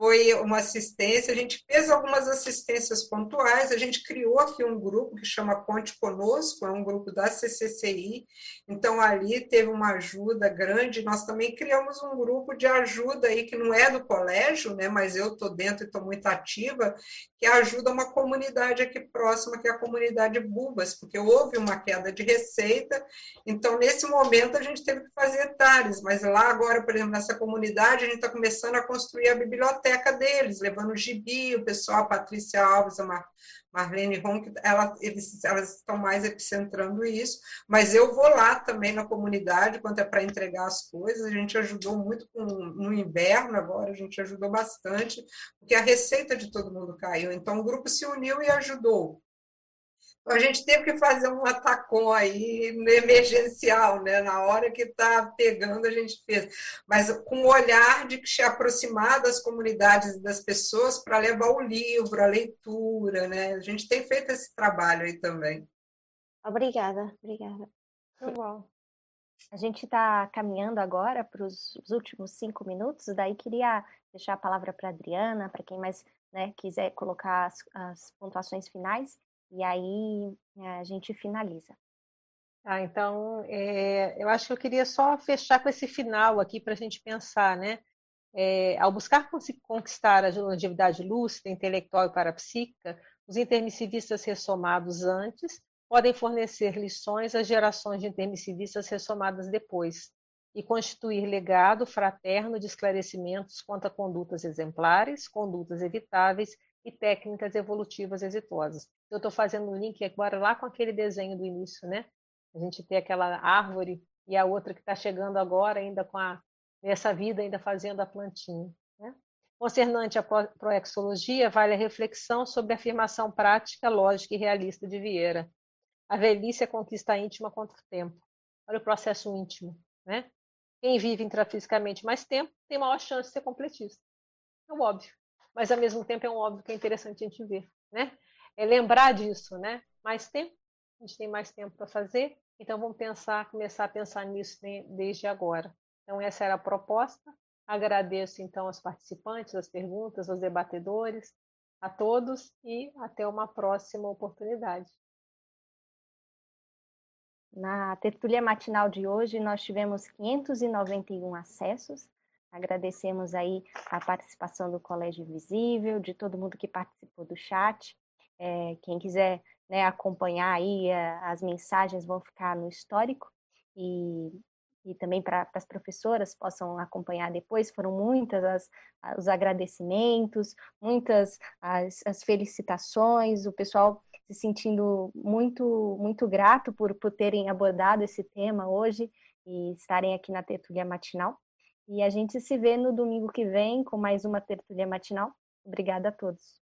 foi uma assistência. A gente fez algumas assistências pontuais. A gente criou aqui um grupo que chama Conte Conosco, é um grupo da CCCI. Então, ali teve uma ajuda grande. Nós também criamos um grupo de ajuda aí, que não é do colégio, né, mas eu estou dentro e estou muito ativa, que ajuda uma comunidade aqui próxima, que é a comunidade Bubas, porque houve uma queda de receita. Então, nesse momento, a gente teve que fazer TARES, mas lá agora, por exemplo, nessa comunidade, a gente está começando a construir a biblioteca biblioteca deles, levando o gibi, o pessoal, a Patrícia Alves, a Mar Marlene Ronk, ela, eles, elas estão mais epicentrando isso, mas eu vou lá também na comunidade, quando é para entregar as coisas, a gente ajudou muito com, no inverno agora, a gente ajudou bastante, porque a receita de todo mundo caiu, então o grupo se uniu e ajudou. A gente teve que fazer um atacom aí emergencial, né? Na hora que está pegando, a gente fez. Mas com o olhar de se aproximar das comunidades e das pessoas para levar o livro, a leitura, né? A gente tem feito esse trabalho aí também. Obrigada, obrigada. Muito bom. A gente está caminhando agora para os últimos cinco minutos, daí queria deixar a palavra para a Adriana, para quem mais né, quiser colocar as, as, pontuações finais, e aí a gente finaliza. Ah, então, é, eu acho que eu queria só fechar com esse final aqui para a gente pensar, né? É, ao buscar conquistar a longevidade lúcida, intelectual e parapsíquica, os intermissivistas ressomados antes podem fornecer lições às gerações de intermissivistas ressomadas depois e constituir legado fraterno de esclarecimentos quanto a condutas exemplares, condutas evitáveis e técnicas evolutivas exitosas. Eu estou fazendo um link agora lá com aquele desenho do início, né? A gente tem aquela árvore e a outra que está chegando agora, ainda com a vida, ainda fazendo a plantinha. Né? Concernante à proexologia, vale a reflexão sobre a afirmação prática, lógica e realista de Vieira, a velhice é conquista íntima contra o tempo. Olha o processo íntimo, né? Quem vive intrafisicamente mais tempo tem maior chance de ser completista. É um óbvio. Mas, ao mesmo tempo, é um óbvio que é interessante a gente ver, né? É lembrar disso, né? Mais tempo, a gente tem mais tempo para fazer, então vamos pensar, começar a pensar nisso desde agora. Então, essa era a proposta. Agradeço, então, aos participantes, as perguntas, aos debatedores, a todos e até uma próxima oportunidade. Na tertulia matinal de hoje, nós tivemos 591 acessos. Agradecemos aí a participação do Colégio Visível, de todo mundo que participou do chat. É, quem quiser né, acompanhar aí as mensagens vão ficar no histórico e, e também para as professoras possam acompanhar depois. Foram muitas as, os agradecimentos, muitas as, as felicitações. O pessoal se sentindo muito, muito grato por, por terem abordado esse tema hoje e estarem aqui na tertulia matinal. E a gente se vê no domingo que vem com mais uma tertulia matinal. Obrigada a todos.